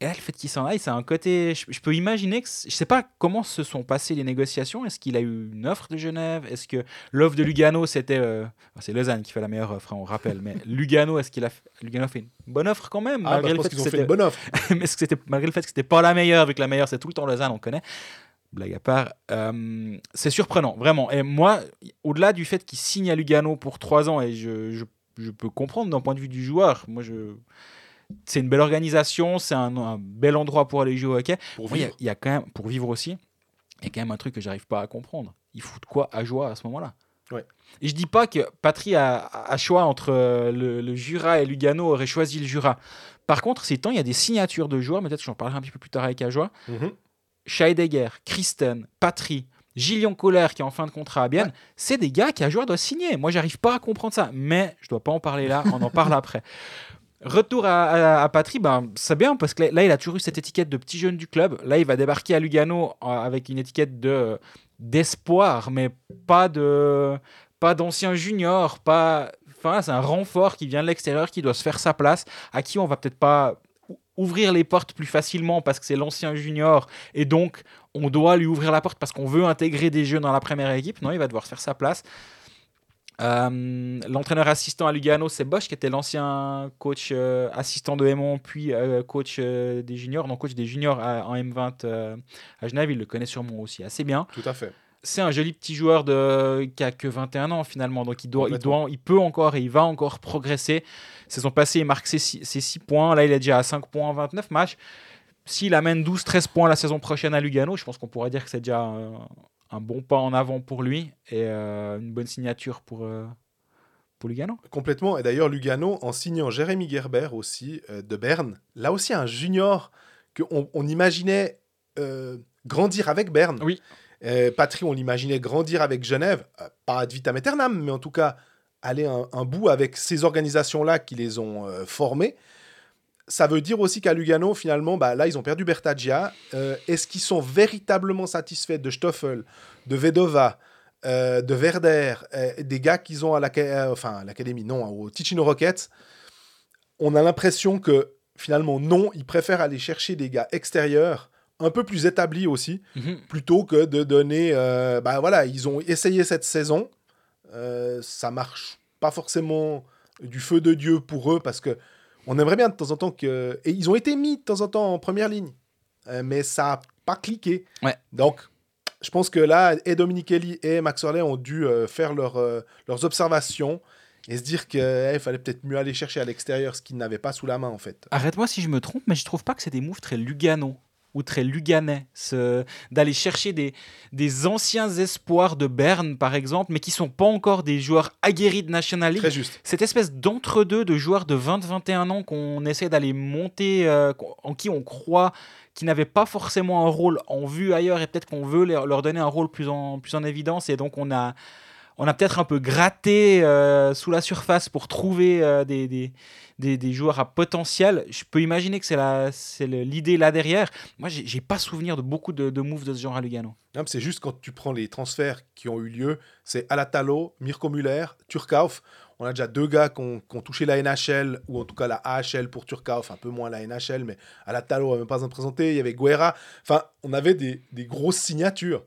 Et là, le fait qu'il s'en aille, c'est un côté. Je, je peux imaginer que. Je sais pas comment se sont passées les négociations. Est-ce qu'il a eu une offre de Genève? Est-ce que l'offre de Lugano, c'était. euh, c'est Lausanne qui fait la meilleure offre, hein, on rappelle. Mais Lugano, est-ce qu'il a. fait- Lugano fait une bonne offre quand même? Ah, bah, je le pense fait qu'ils que ont fait une bonne offre. mais est-ce que c'était malgré le fait que c'était pas la meilleure, vu que la meilleure c'est tout le temps Lausanne, on connaît. Blague à part, euh, c'est surprenant, vraiment. Et moi, au-delà du fait qu'il signe à Lugano pour trois ans, et je, je, je peux comprendre d'un point de vue du joueur, moi je. C'est une belle organisation, c'est un, un bel endroit pour aller jouer au hockey. Pour Moi, il y a- vivre. il y, a quand même, pour vivre aussi, il y a quand même un truc que j'arrive pas à comprendre. Il fout de quoi à joie à ce moment-là? Ouais. Et je dis pas que Patry a, a choix entre euh, le, le Jura et Lugano aurait choisi le Jura. Par contre, ces temps, il y a des signatures de joueurs, mais peut-être j'en parlerai un petit peu plus tard avec Ajoie. Mhm. Scheidegger, Christen, Patry, Gillian Kohler qui est en fin de contrat à Bienne, c'est des gars qu'Ajoie doit signer. Moi, j'arrive pas à comprendre ça, mais je dois pas en parler là, on en parle après. Retour à, à, ben, c'est bien parce que là, il a toujours eu cette étiquette de petit jeune du club. Là, il va débarquer à Lugano euh, avec une étiquette de d'espoir, mais pas de pas d'ancien junior, pas. Enfin, c'est un renfort qui vient de l'extérieur, qui doit se faire sa place, à qui on va peut-être pas ou- ouvrir les portes plus facilement parce que c'est l'ancien junior et donc on doit lui ouvrir la porte parce qu'on veut intégrer des jeunes dans la première équipe. Non, il va devoir faire sa place. Euh, L'entraîneur assistant à Lugano, c'est Bosch, qui était l'ancien coach euh, assistant de Aimont, puis euh, coach des juniors, non coach des juniors à- en M20 euh, à Genève. Il le connaît sûrement aussi assez bien. Tout à fait. C'est un joli petit joueur de... qui a que 21 ans finalement, donc il, doit, il, doit, il peut encore et il va encore progresser. Saison passée, il marque ses 6 points. Là, il est déjà à 5 points en 29 matchs. S'il amène 12-13 points la saison prochaine à Lugano, je pense qu'on pourrait dire que c'est déjà un, un bon pas en avant pour lui et euh, une bonne signature pour, euh, pour Lugano. Complètement. Et d'ailleurs, Lugano, en signant Jérémy Gerber aussi euh, de Berne, là aussi un junior qu'on on imaginait grandir avec Berne. Oui. Patry, on l'imaginait grandir avec Genève, pas ad vitam aeternam, mais en tout cas aller un, un bout avec ces organisations-là qui les ont formés. Ça veut dire aussi qu'à Lugano, finalement, bah, là, ils ont perdu Bertagia. Euh, Est-ce qu'ils sont véritablement satisfaits de Stoffel, de Vedova, euh, de Verder, euh, des gars qu'ils ont à l'aca- euh, enfin, à l'académie, non, au Ticino Rockets On a l'impression que finalement, non, ils préfèrent aller chercher des gars extérieurs, un peu plus établis aussi, plutôt que de donner. bah voilà, ils ont essayé cette saison. Ça marche pas forcément du feu de Dieu pour eux parce que on aimerait bien de temps en temps que. Et ils ont été mis de temps en temps en première ligne, Euh, mais ça a pas cliqué. Ouais. Donc, je pense que là, et Dominique Kelly et Max Orley ont dû euh, faire leur, euh, leurs observations et se dire qu'il fallait peut-être mieux aller chercher à l'extérieur ce qu'ils n'avaient pas sous la main en fait. Arrête-moi si je me trompe, mais je trouve pas que c'est des moves très Lugano ou très luganais. D'aller chercher des, des anciens espoirs de Berne, par exemple, mais qui sont pas encore des joueurs aguerris de National League. Très juste. Cette espèce d'entre-deux de joueurs de 20-21 ans qu'on essaie d'aller monter, euh, en qui on croit, qui n'avaient pas forcément un rôle en vue ailleurs, et peut-être qu'on veut leur leur donner un rôle plus en, plus en évidence, et donc on a, on a peut-être un peu gratté euh, sous la surface pour trouver euh, des, des, des, joueurs à potentiel. Je peux imaginer que c'est l'idée là derrière. Moi, j'ai j'ai pas souvenir de beaucoup de, de moves de ce genre à Lugano. C'est juste quand tu prends les transferts qui ont eu lieu, c'est Alatalo, Mirko Müller, Turkauf. On a déjà deux gars qui ont, touché la NHL, ou en tout cas la AHL pour Turkauf, un peu moins la NHL, mais Alatalo n'a même pas besoin de présenter. Il y avait Guerra. Enfin, on avait des, des grosses signatures.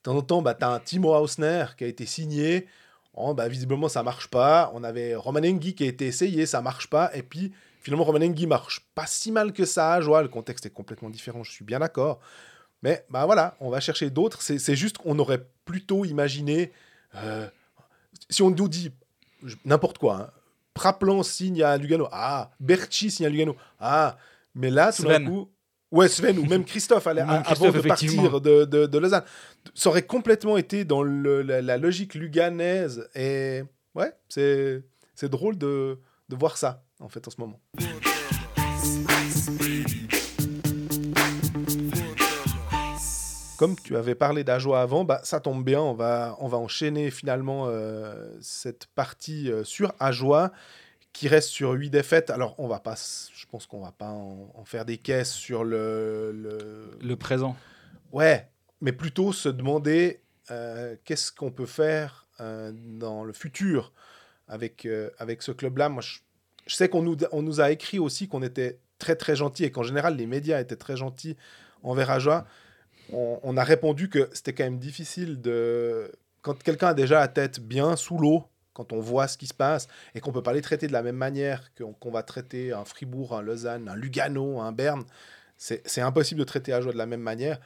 De temps en temps, bah, tu as un Timo Hausner qui a été signé. Oh, bah, visiblement, ça marche pas. On avait Romanengi qui a été essayé, ça marche pas. Et puis, finalement, Romanengi marche pas si mal que ça à Joie. Le contexte est complètement différent, je suis bien d'accord. Mais bah voilà, on va chercher d'autres. C'est c'est juste qu'on aurait plutôt imaginé. euh, si on nous dit je- n'importe quoi, hein, Praplan signe à Lugano. Ah, Berchi signe à Lugano. Ah, mais là, tout d'un coup. Ouais, Sven ou même Christophe, Même avant de partir de, de, de Lausanne. Ça aurait complètement été dans le- la, la logique luganaise. Et ouais, c'est c'est drôle de, de voir ça, en fait, en ce moment. Comme tu avais parlé d'Ajoie avant, bah, ça tombe bien, on va, on va enchaîner finalement euh, cette partie euh, sur Ajoie qui reste sur 8 défaites. Alors, on va pas, je pense qu'on va pas en, en faire des caisses sur le, le- Le présent. Ouais, mais plutôt se demander euh, qu'est-ce qu'on peut faire euh, dans le futur avec, euh, avec ce club-là. Moi, je, je sais qu'on nous, on nous a écrit aussi qu'on était très très gentil et qu'en général les médias étaient très gentils envers Ajoie. On, on a répondu que c'était quand même difficile de... Quand quelqu'un a déjà la tête bien sous l'eau, quand on voit ce qui se passe, et qu'on peut pas les traiter de la même manière qu'on va traiter un Fribourg, un Lausanne, un Lugano, un Berne, c'est impossible de traiter Ajoie de la même manière.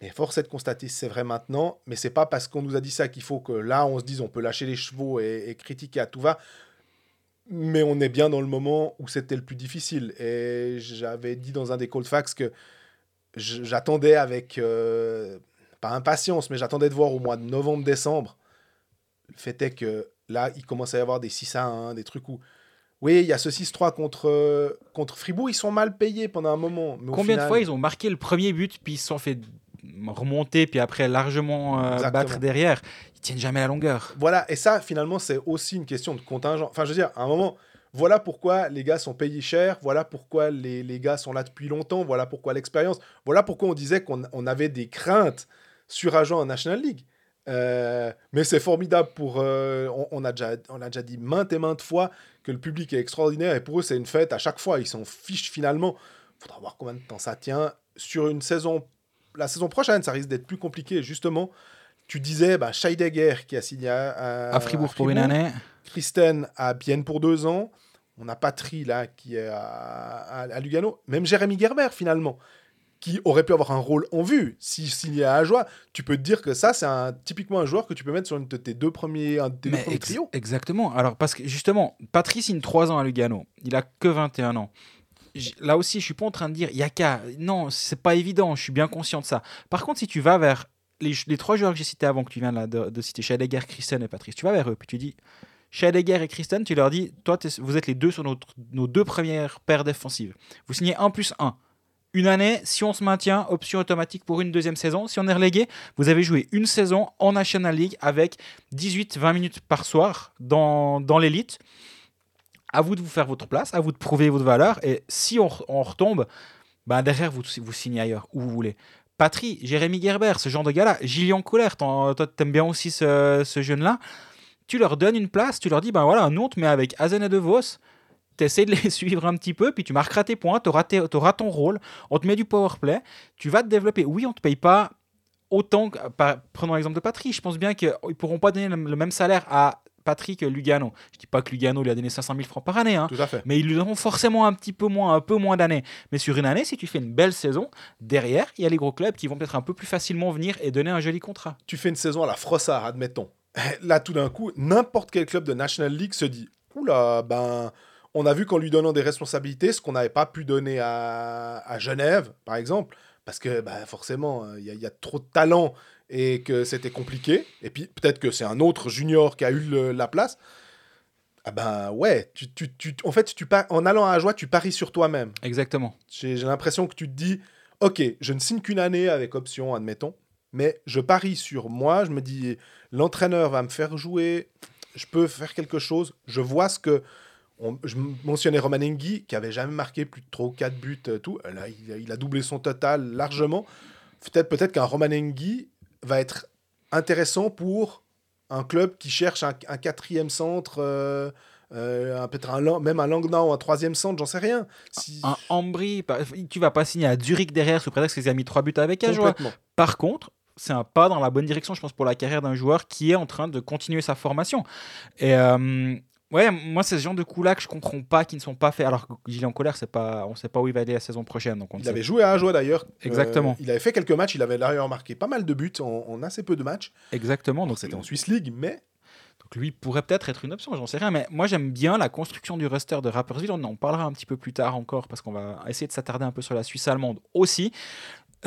Mais force est de constater, c'est vrai maintenant, mais c'est pas parce qu'on nous a dit ça qu'il faut que là, on se dise on peut lâcher les chevaux et, critiquer à tout va. Mais on est bien dans le moment où c'était le plus difficile. Et j'avais dit dans un des cold facts que j'attendais avec, euh, pas impatience, mais j'attendais de voir au mois de novembre-décembre. Le fait est que là, il commence à y avoir des 6 à 1, des trucs où. Oui, il y a ce 6-3 contre, euh, contre Fribourg, ils sont mal payés pendant un moment. Mais Combien de fois ils ont marqué le premier but, puis ils se sont fait remonter, puis après largement euh, battre derrière? Ils tiennent jamais la longueur. Voilà, et ça, finalement, c'est aussi une question de contingent. Enfin, je veux dire, à un moment, voilà pourquoi les gars sont payés cher, voilà pourquoi les, les gars sont là depuis longtemps, voilà pourquoi l'expérience, voilà pourquoi on disait qu'on on avait des craintes sur agent en National League. Euh, mais c'est formidable pour. euh, on, on a déjà, on a déjà dit maintes et maintes fois que le public est extraordinaire et pour eux, c'est une fête à chaque fois. Ils s'en fichent finalement. faudra voir combien de temps ça tient. Sur une saison. La saison prochaine, ça risque d'être plus compliqué. Justement, tu disais, bah, Scheidegger qui a signé à, à Fribourg pour une année. Christen à Bienne pour deux ans. On a Patry là qui est à, à- à Lugano. Même Jérémy Gerber finalement, qui aurait pu avoir un rôle en vue. S'il signait à Ajoie, tu peux te dire que ça, c'est un, typiquement un joueur que tu peux mettre sur une de tes deux premiers, un de tes deux premiers ex- trios. exactement. Alors, parce que justement, Patrice signe 3 ans à Lugano. Il a que 21 ans. Là aussi, je suis pas en train de dire, il y a qu'à. Non, c'est pas évident, je suis bien conscient de ça. Par contre, si tu vas vers les, les trois joueurs que j'ai cités avant, que tu viens de, de citer, Scheidegger, Christen et Patrice, tu vas vers eux, puis tu dis, Scheidegger et Christen, tu leur dis, toi, vous êtes les deux sur notre- nos deux premières paires défensives. Vous signez 1 plus 1. Une année, si on se maintient, option automatique pour une deuxième saison. Si on est relégué, vous avez joué une saison en National League avec 18-20 minutes par soir dans, dans l'élite. À vous de vous faire votre place, à vous de prouver votre valeur. Et si on, retombe, ben derrière, vous, vous signez ailleurs, où vous voulez. Patry, Jérémy Gerber, ce genre de gars-là, Gillian Couler, toi t'aimes bien aussi ce, ce jeune-là, tu leur donnes une place, tu leur dis, ben voilà, nous on te met avec Azen et De Vos, t'essaies de les suivre un petit peu, puis tu marqueras tes points, tes- t'auras ton rôle, on te met du power play, tu vas te développer. Oui, on te paye pas autant que, par- prenons l'exemple de Patry, je pense bien qu'ils pourront pas donner le, le même salaire à Patry que Lugano. Je dis pas que Lugano lui a donné 500 000 francs par année, hein, Tout à fait. mais ils lui donneront forcément un petit peu moins, un peu moins d'années. Mais sur une année, si tu fais une belle saison, derrière, il y a les gros clubs qui vont peut-être un peu plus facilement venir et donner un joli contrat. Tu fais une saison à la Frossard, admettons. Là, tout d'un coup, n'importe quel club de National League se dit Oula, ben, on a vu qu'en lui donnant des responsabilités, ce qu'on n'avait pas pu donner à, à Genève, par exemple, parce que ben, forcément, il y, a- il y a trop de talent et que c'était compliqué. Et puis, peut-être que c'est un autre junior qui a eu le- la place. Ah ben ouais, tu, tu, tu- en fait, tu en allant à Ajoie, tu paries sur toi-même. Exactement. J'ai j'ai l'impression que tu te dis, ok, je ne signe qu'une année avec option, admettons, mais je parie sur moi. Je me dis, l'entraîneur va me faire jouer, je peux faire quelque chose. Je vois ce que. On- je mentionnais Roman Engi, qui avait jamais marqué plus de 3 ou 4 buts. euh, Tout. Là, il, a- il a doublé son total largement. Peut-être peut qu'un Roman Engi va être intéressant pour un club qui cherche un, un quatrième centre. euh, euh, un- peut-être un, même un Langnau, un troisième centre, j'en sais rien. Si- Un Ambry, tu vas pas signer à Zurich derrière sous prétexte qu'ils a mis trois buts avec Ajoie. complètement. Par contre, c'est un pas dans la bonne direction, je pense, pour la carrière d'un joueur qui est en train de continuer sa formation. Et euh, ouais, moi, c'est ce genre de coups-là que je comprends pas, qui ne sont pas faits. Alors que Gilles en colère, c'est pas, on sait pas où il va aller la saison prochaine. Donc on Il sait avait joué à Ajoie d'ailleurs. Exactement. Euh, il avait fait quelques matchs. Il avait d'ailleurs marqué pas mal de buts en, en assez peu de matchs. exactement. Donc c'était en Swiss League, mais Donc lui pourrait peut-être être une option, j'en sais rien. Mais moi j'aime bien la construction du roster de Rapperswil. On en parlera un petit peu plus tard encore parce qu'on va essayer de s'attarder un peu sur la Suisse allemande aussi.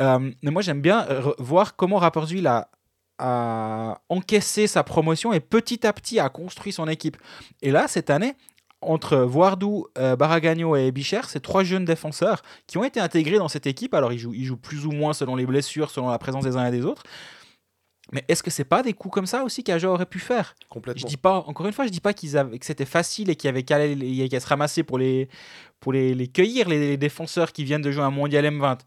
Euh, mais moi j'aime bien euh, voir comment Rapperswil a, a encaissé sa promotion et petit à petit a construit son équipe. Et là cette année, entre Voardou, euh, Baragagno et Bicher, c'est trois jeunes défenseurs qui ont été intégrés dans cette équipe. Alors ils jouent, ils jouent plus ou moins selon les blessures, selon la présence des uns et des autres. Mais est-ce que c'est pas des coups comme ça aussi qu'Aja aurait pu faire? Je dis pas, encore une fois, je dis pas qu'ils avaient, que c'était facile et qu'il y avait qu'à qu'à se ramasser pour les, pour les, les cueillir, les, les défenseurs qui viennent de jouer un mondial M20.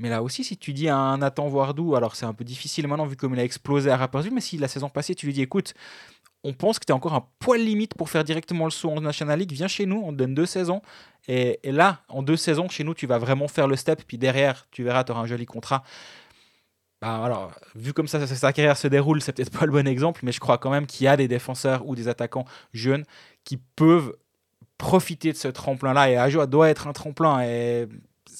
Mais là aussi, si tu dis à un Nathan Voardou, alors c'est un peu difficile maintenant vu comme il a explosé à Rapperswil, mais si la saison passée tu lui dis écoute, on pense que tu es encore un poil limite pour faire directement le saut en National League, viens chez nous, on te donne deux saisons. Et, là, en deux saisons, chez nous, tu vas vraiment faire le step, puis derrière, tu verras, tu auras un joli contrat. Bah, alors, vu comme ça, ça- sa carrière se déroule, c'est peut-être pas le bon exemple, mais je crois quand même qu'il y a des défenseurs ou des attaquants jeunes qui peuvent profiter de ce tremplin-là. Et Ajoa doit être un tremplin.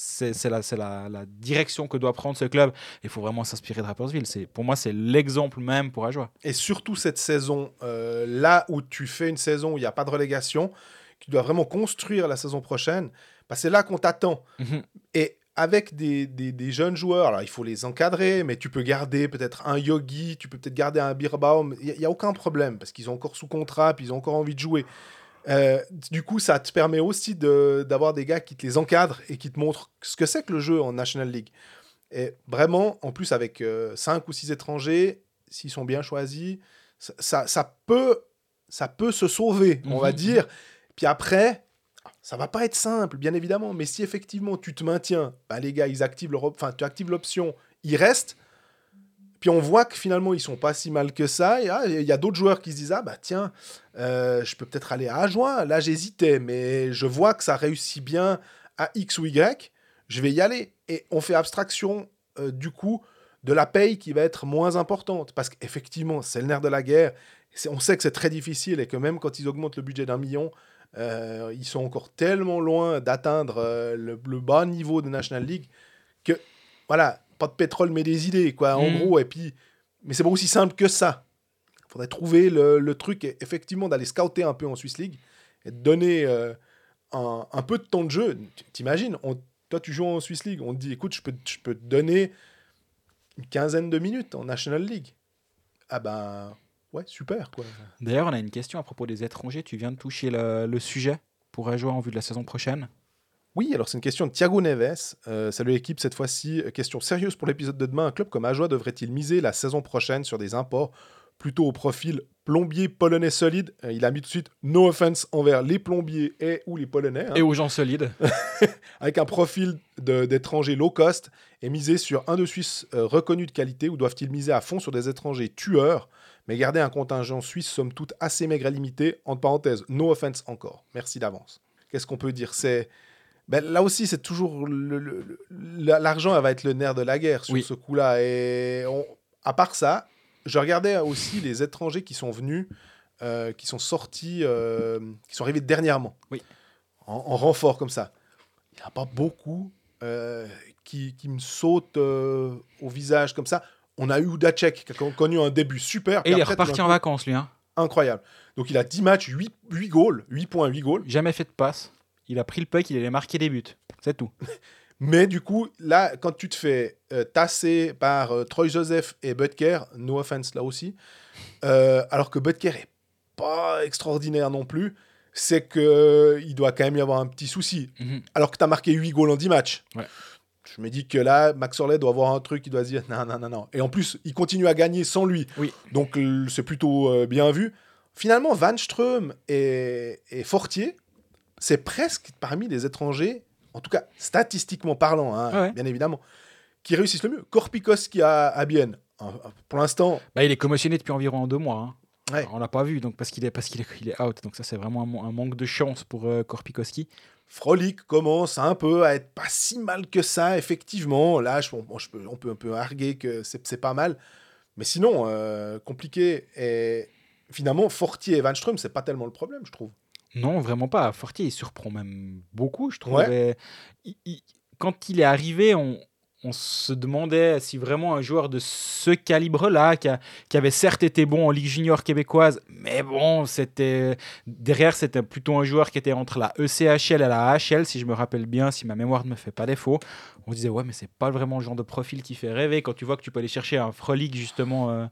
C'est la, la, la direction que doit prendre ce club. Il faut vraiment s'inspirer de Rapperswil. C'est- Pour moi, c'est l'exemple même pour Ajoa. Et surtout cette saison, euh, là où tu fais une saison où il n'y a pas de relégation, tu dois vraiment construire la saison prochaine, bah, c'est là qu'on t'attend. Mhm. Et avec des, des- des jeunes joueurs, alors il faut les encadrer, mais tu peux garder peut-être un Yogi, tu peux peut-être garder un Birbaum, il n'y a, aucun problème, parce qu'ils sont encore sous contrat, puis ils ont encore envie de jouer. Euh, du coup, ça te permet aussi de- d'avoir des gars qui te les encadrent et qui te montrent ce que c'est que le jeu en National League. Et vraiment, en plus, avec 5 ou 6 étrangers, s'ils sont bien choisis, ça, ça, ça peut, ça peut se sauver, on va Mhm. dire. Puis après, ça va pas être simple, bien évidemment, mais si effectivement tu te maintiens, bah, les gars, ils activent leur, op- enfin, tu actives l'option, ils restent. Puis on voit que finalement ils sont pas si mal que ça. Ah, Il y a d'autres joueurs qui se disent ah bah tiens, euh, je peux peut-être aller à Ajoie. Là j'hésitais, mais je vois que ça réussit bien à X ou Y. Je vais y aller. Et on fait abstraction euh, du coup de la paye qui va être moins importante parce qu'effectivement c'est le nerf de la guerre. On sait que c'est très difficile et que même quand ils augmentent le budget d'un million, euh, ils sont encore tellement loin d'atteindre le, le bas niveau de National League que, voilà, pas de pétrole mais des idées, quoi, en Mhm. gros. Et puis, mais c'est pas aussi simple que ça. Il faudrait trouver le, le truc, et effectivement, d'aller scouter un peu en Swiss League et de donner euh, un, un peu de temps de jeu. T'imagines, on- toi, tu joues en Swiss League, on te dit, écoute, je peux, je peux te donner une quinzaine de minutes en National League. Ah ben, ouais, super, quoi. D'ailleurs, on a une question à propos des étrangers. Tu viens de toucher le, le sujet pour Ajoa en vue de la saison prochaine. Oui, alors c'est une question de Thiago Neves. Euh, salut l'équipe, cette fois-ci, euh, question sérieuse pour l'épisode de demain. Un club comme Ajoie devrait-il miser la saison prochaine sur des imports plutôt au profil plombier polonais solide? Euh, Il a mis tout de suite no offense envers les plombiers et ou les polonais. hein. Et aux gens solides. avec un profil d'étrangers low cost et miser sur un de Suisse euh, reconnu de qualité ou doivent-ils miser à fond sur des étrangers tueurs? Mais garder un contingent suisse somme toute assez maigre et limité entre parenthèses no offense encore merci d'avance qu'est-ce qu'on peut dire? C'est ben, là aussi c'est toujours l'argent elle va être le nerf de la guerre sur Oui. ce coup-là et on- à part ça je regardais aussi les étrangers qui sont venus euh, qui sont sortis euh, qui sont arrivés dernièrement Oui. en, en renfort comme ça il n'y en a pas beaucoup euh, qui, qui me sautent au visage comme ça. On a eu Udacek qui a con- connu un début super. Et il est reparti en vacances, lui. hein. Incroyable. Donc il a 10 matchs, 8, 8 goals, 8 points, 8 goals. Jamais fait de passe. Il a pris le puck, il allait marquer des buts. C'est tout. Mais du coup, là, quand tu te fais euh, tasser par euh, Troy Joseph et Butker, no offense là aussi, euh, alors que Butker est pas extraordinaire non plus, c'est que il doit quand même y avoir un petit souci. Mhm. Alors que tu as marqué 8 goals en 10 matchs. Ouais. Je me dis que là, Max Orley doit avoir un truc, il doit se dire non, non, non, non. Et en plus, il continue à gagner sans lui. Oui. Donc c'est plutôt bien vu. Finalement, Van Ström et, et Fortier, c'est presque parmi les étrangers, en tout cas statistiquement parlant, hein, Ouais. bien évidemment, qui réussissent le mieux. Korpikoski à, à Bienne, euh, pour l'instant, Bah, il est commotionné depuis environ deux mois. hein. Ouais. On l'a pas vu, donc parce qu'il est parce qu'il est, il est out. Donc ça c'est vraiment un, un manque de chance pour euh, Korpikoski. Frolic commence un peu à être pas si mal que ça, effectivement. Là, je, bon, je peux, on, peut, on peut arguer que c'est pas mal. Mais sinon, euh, compliqué. Et finalement, Fortier et Van Ström, c'est pas tellement le problème, je trouve. Non, vraiment pas. Fortier, il surprend même beaucoup, je trouve. Ouais. Et il- il- quand il est arrivé, on, on se demandait si vraiment un joueur de ce calibre-là, qui, avait certes été bon en Ligue junior québécoise, mais bon, c'était derrière, c'était plutôt un joueur qui était entre la ECHL et la AHL, si je me rappelle bien, si ma mémoire ne me fait pas défaut. On se disait, ouais, mais c'est pas vraiment le genre de profil qui fait rêver. Quand tu vois que tu peux aller chercher un Frolic, justement. euh,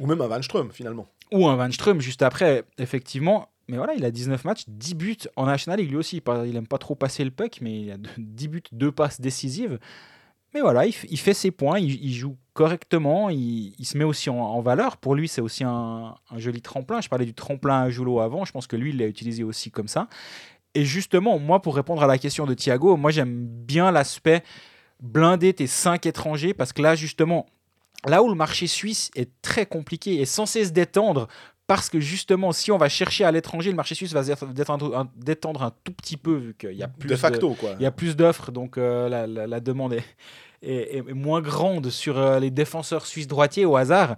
Ou même un Van Ström, finalement. ou un Van Ström juste après, effectivement. Mais voilà, il a 19 matchs, 10 buts en National League. Lui aussi, il aime pas trop passer le puck, mais il a de- 10 buts, 2 passes décisives. Mais voilà, il, fait ses points, il, joue correctement, il, se met aussi en, valeur. Pour lui, c'est aussi un, joli tremplin. Je parlais du tremplin à Joulot avant, je pense que lui, il l'a utilisé aussi comme ça. Et justement, moi, pour répondre à la question de Thiago, moi, j'aime bien l'aspect blinder tes 5 étrangers, parce que là, justement, là où le marché suisse est très compliqué et sans cesse détendre, parce que justement, si on va chercher à l'étranger, le marché suisse va se détendre un, détendre un tout petit peu, vu qu'il y a plus De facto, quoi. il y a plus d'offres, donc euh, la, la- la demande est, est- est moins grande sur euh, les défenseurs suisses droitiers au hasard.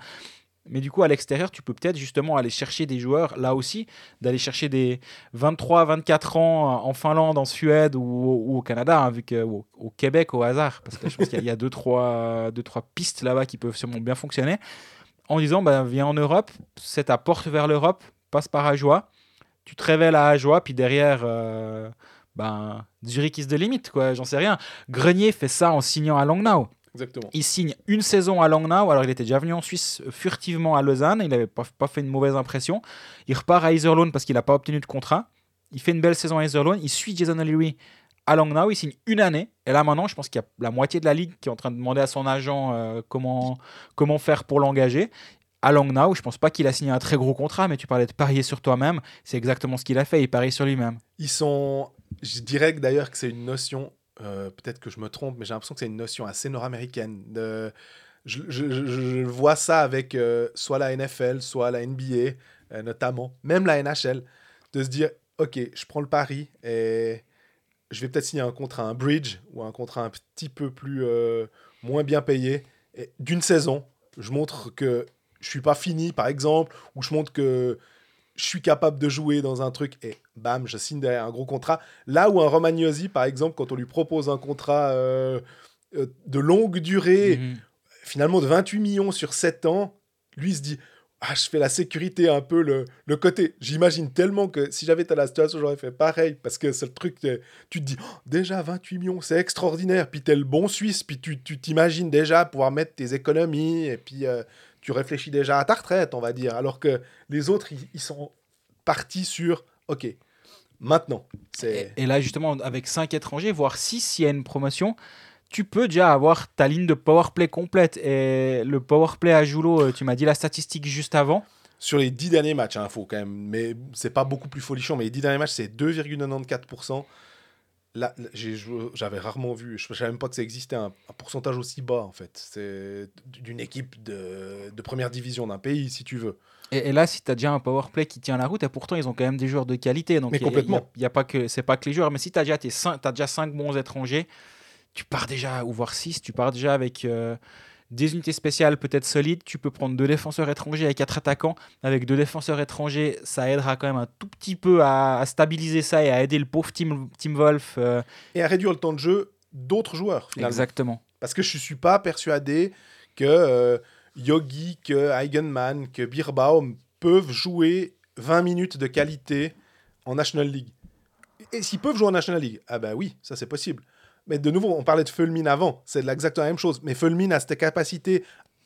Mais du coup, à l'extérieur, tu peux peut-être justement aller chercher des joueurs, là aussi, d'aller chercher des 23, 24 ans en Finlande, en Suède ou, ou au Canada, hein, vu que, ou au Québec au hasard, parce que je pense qu'il y a- il y a deux, trois, deux, trois pistes là-bas qui peuvent sûrement bien fonctionner, en disant, bah, viens en Europe, c'est ta porte vers l'Europe, passe par Ajoie, tu te révèles à Ajoie, puis derrière, euh, ben, Zurich is the limit, quoi, j'en sais rien. Grenier fait ça en signant à Langnau. Exactement. Il signe une saison à Langnau, alors il était déjà venu en Suisse euh, furtivement à Lausanne, il n'avait pas, pas fait une mauvaise impression. Il repart à Iserlohn parce qu'il n'a pas obtenu de contrat. Il fait une belle saison à Iserlohn, il suit Jason O'Leary à Langnau, il signe une année. Et là maintenant, je pense qu'il y a la moitié de la ligue qui est en train de demander à son agent euh, comment, comment faire pour l'engager. À Langnau, je pense pas qu'il a signé un très gros contrat, mais tu parlais de parier sur toi-même, c'est exactement ce qu'il a fait, il parie sur lui-même. Ils sont. Je dirais d'ailleurs que c'est une notion. euh, Peut-être que je me trompe, mais j'ai l'impression que c'est une notion assez nord-américaine. Je, vois ça avec euh, soit la NFL, soit la NBA, notamment, même la NHL, de se dire Ok, je prends le pari et je vais peut-être signer un contrat, un bridge ou un contrat un petit peu plus euh, moins bien payé d'une saison. Je montre que je suis pas fini, par exemple, ou je montre que je suis capable de jouer dans un truc et bam, je signe derrière un gros contrat. Là où un Romagnosi, par exemple, quand on lui propose un contrat euh, euh, de longue durée, Mhm. finalement de 28 millions sur 7 ans, lui se dit ah, je fais la sécurité un peu le, le côté. J'imagine tellement que si j'avais été à la situation, j'aurais fait pareil parce que c'est le truc, tu te dis Oh, déjà 28 millions, c'est extraordinaire. Puis t'es le bon Suisse, puis tu t'imagines déjà pouvoir mettre tes économies et puis euh, tu réfléchis déjà à ta retraite, on va dire. Alors que les autres, ils, ils sont partis sur ok, maintenant. Et, et là, justement, avec 5 étrangers, voire 6 s'il y a une promotion, tu peux déjà avoir ta ligne de powerplay complète. Et le powerplay à Joulot, euh, tu m'as dit la statistique juste avant. sur les 10 derniers matchs, il faut quand même, mais c'est pas beaucoup plus folichon, mais les 10 derniers matchs, c'est 2,94%. Là, j'avais rarement vu, je ne savais même pas que ça existait un, un pourcentage aussi bas, en fait. C'est d'une équipe de, de première division d'un pays, si tu veux. Et, et là, si tu as déjà un powerplay qui tient la route, et pourtant ils ont quand même des joueurs de qualité. Donc Mais il y a- complètement. Il y a, pas que c'est pas que les joueurs, mais si tu as déjà 5 bons étrangers, tu pars déjà ou voire 6, tu pars déjà avec euh, des unités spéciales peut-être solides, tu peux prendre deux défenseurs étrangers avec quatre attaquants. Avec deux défenseurs étrangers, ça aidera quand même un tout petit peu à, à stabiliser ça et à aider le pauvre Tim, Tim Wolf. euh, Et à réduire le temps de jeu d'autres joueurs, finalement. exactement. Parce que je ne suis pas persuadé que euh, Yogi, que Eigenman, que Birbaum peuvent jouer 20 minutes de qualité en National League. Et s'ils peuvent jouer en National League, ah ben oui, ça c'est possible. Mais de nouveau, on parlait de Fulmin avant, c'est exactement la même chose. Mais Fulmin a cette capacité,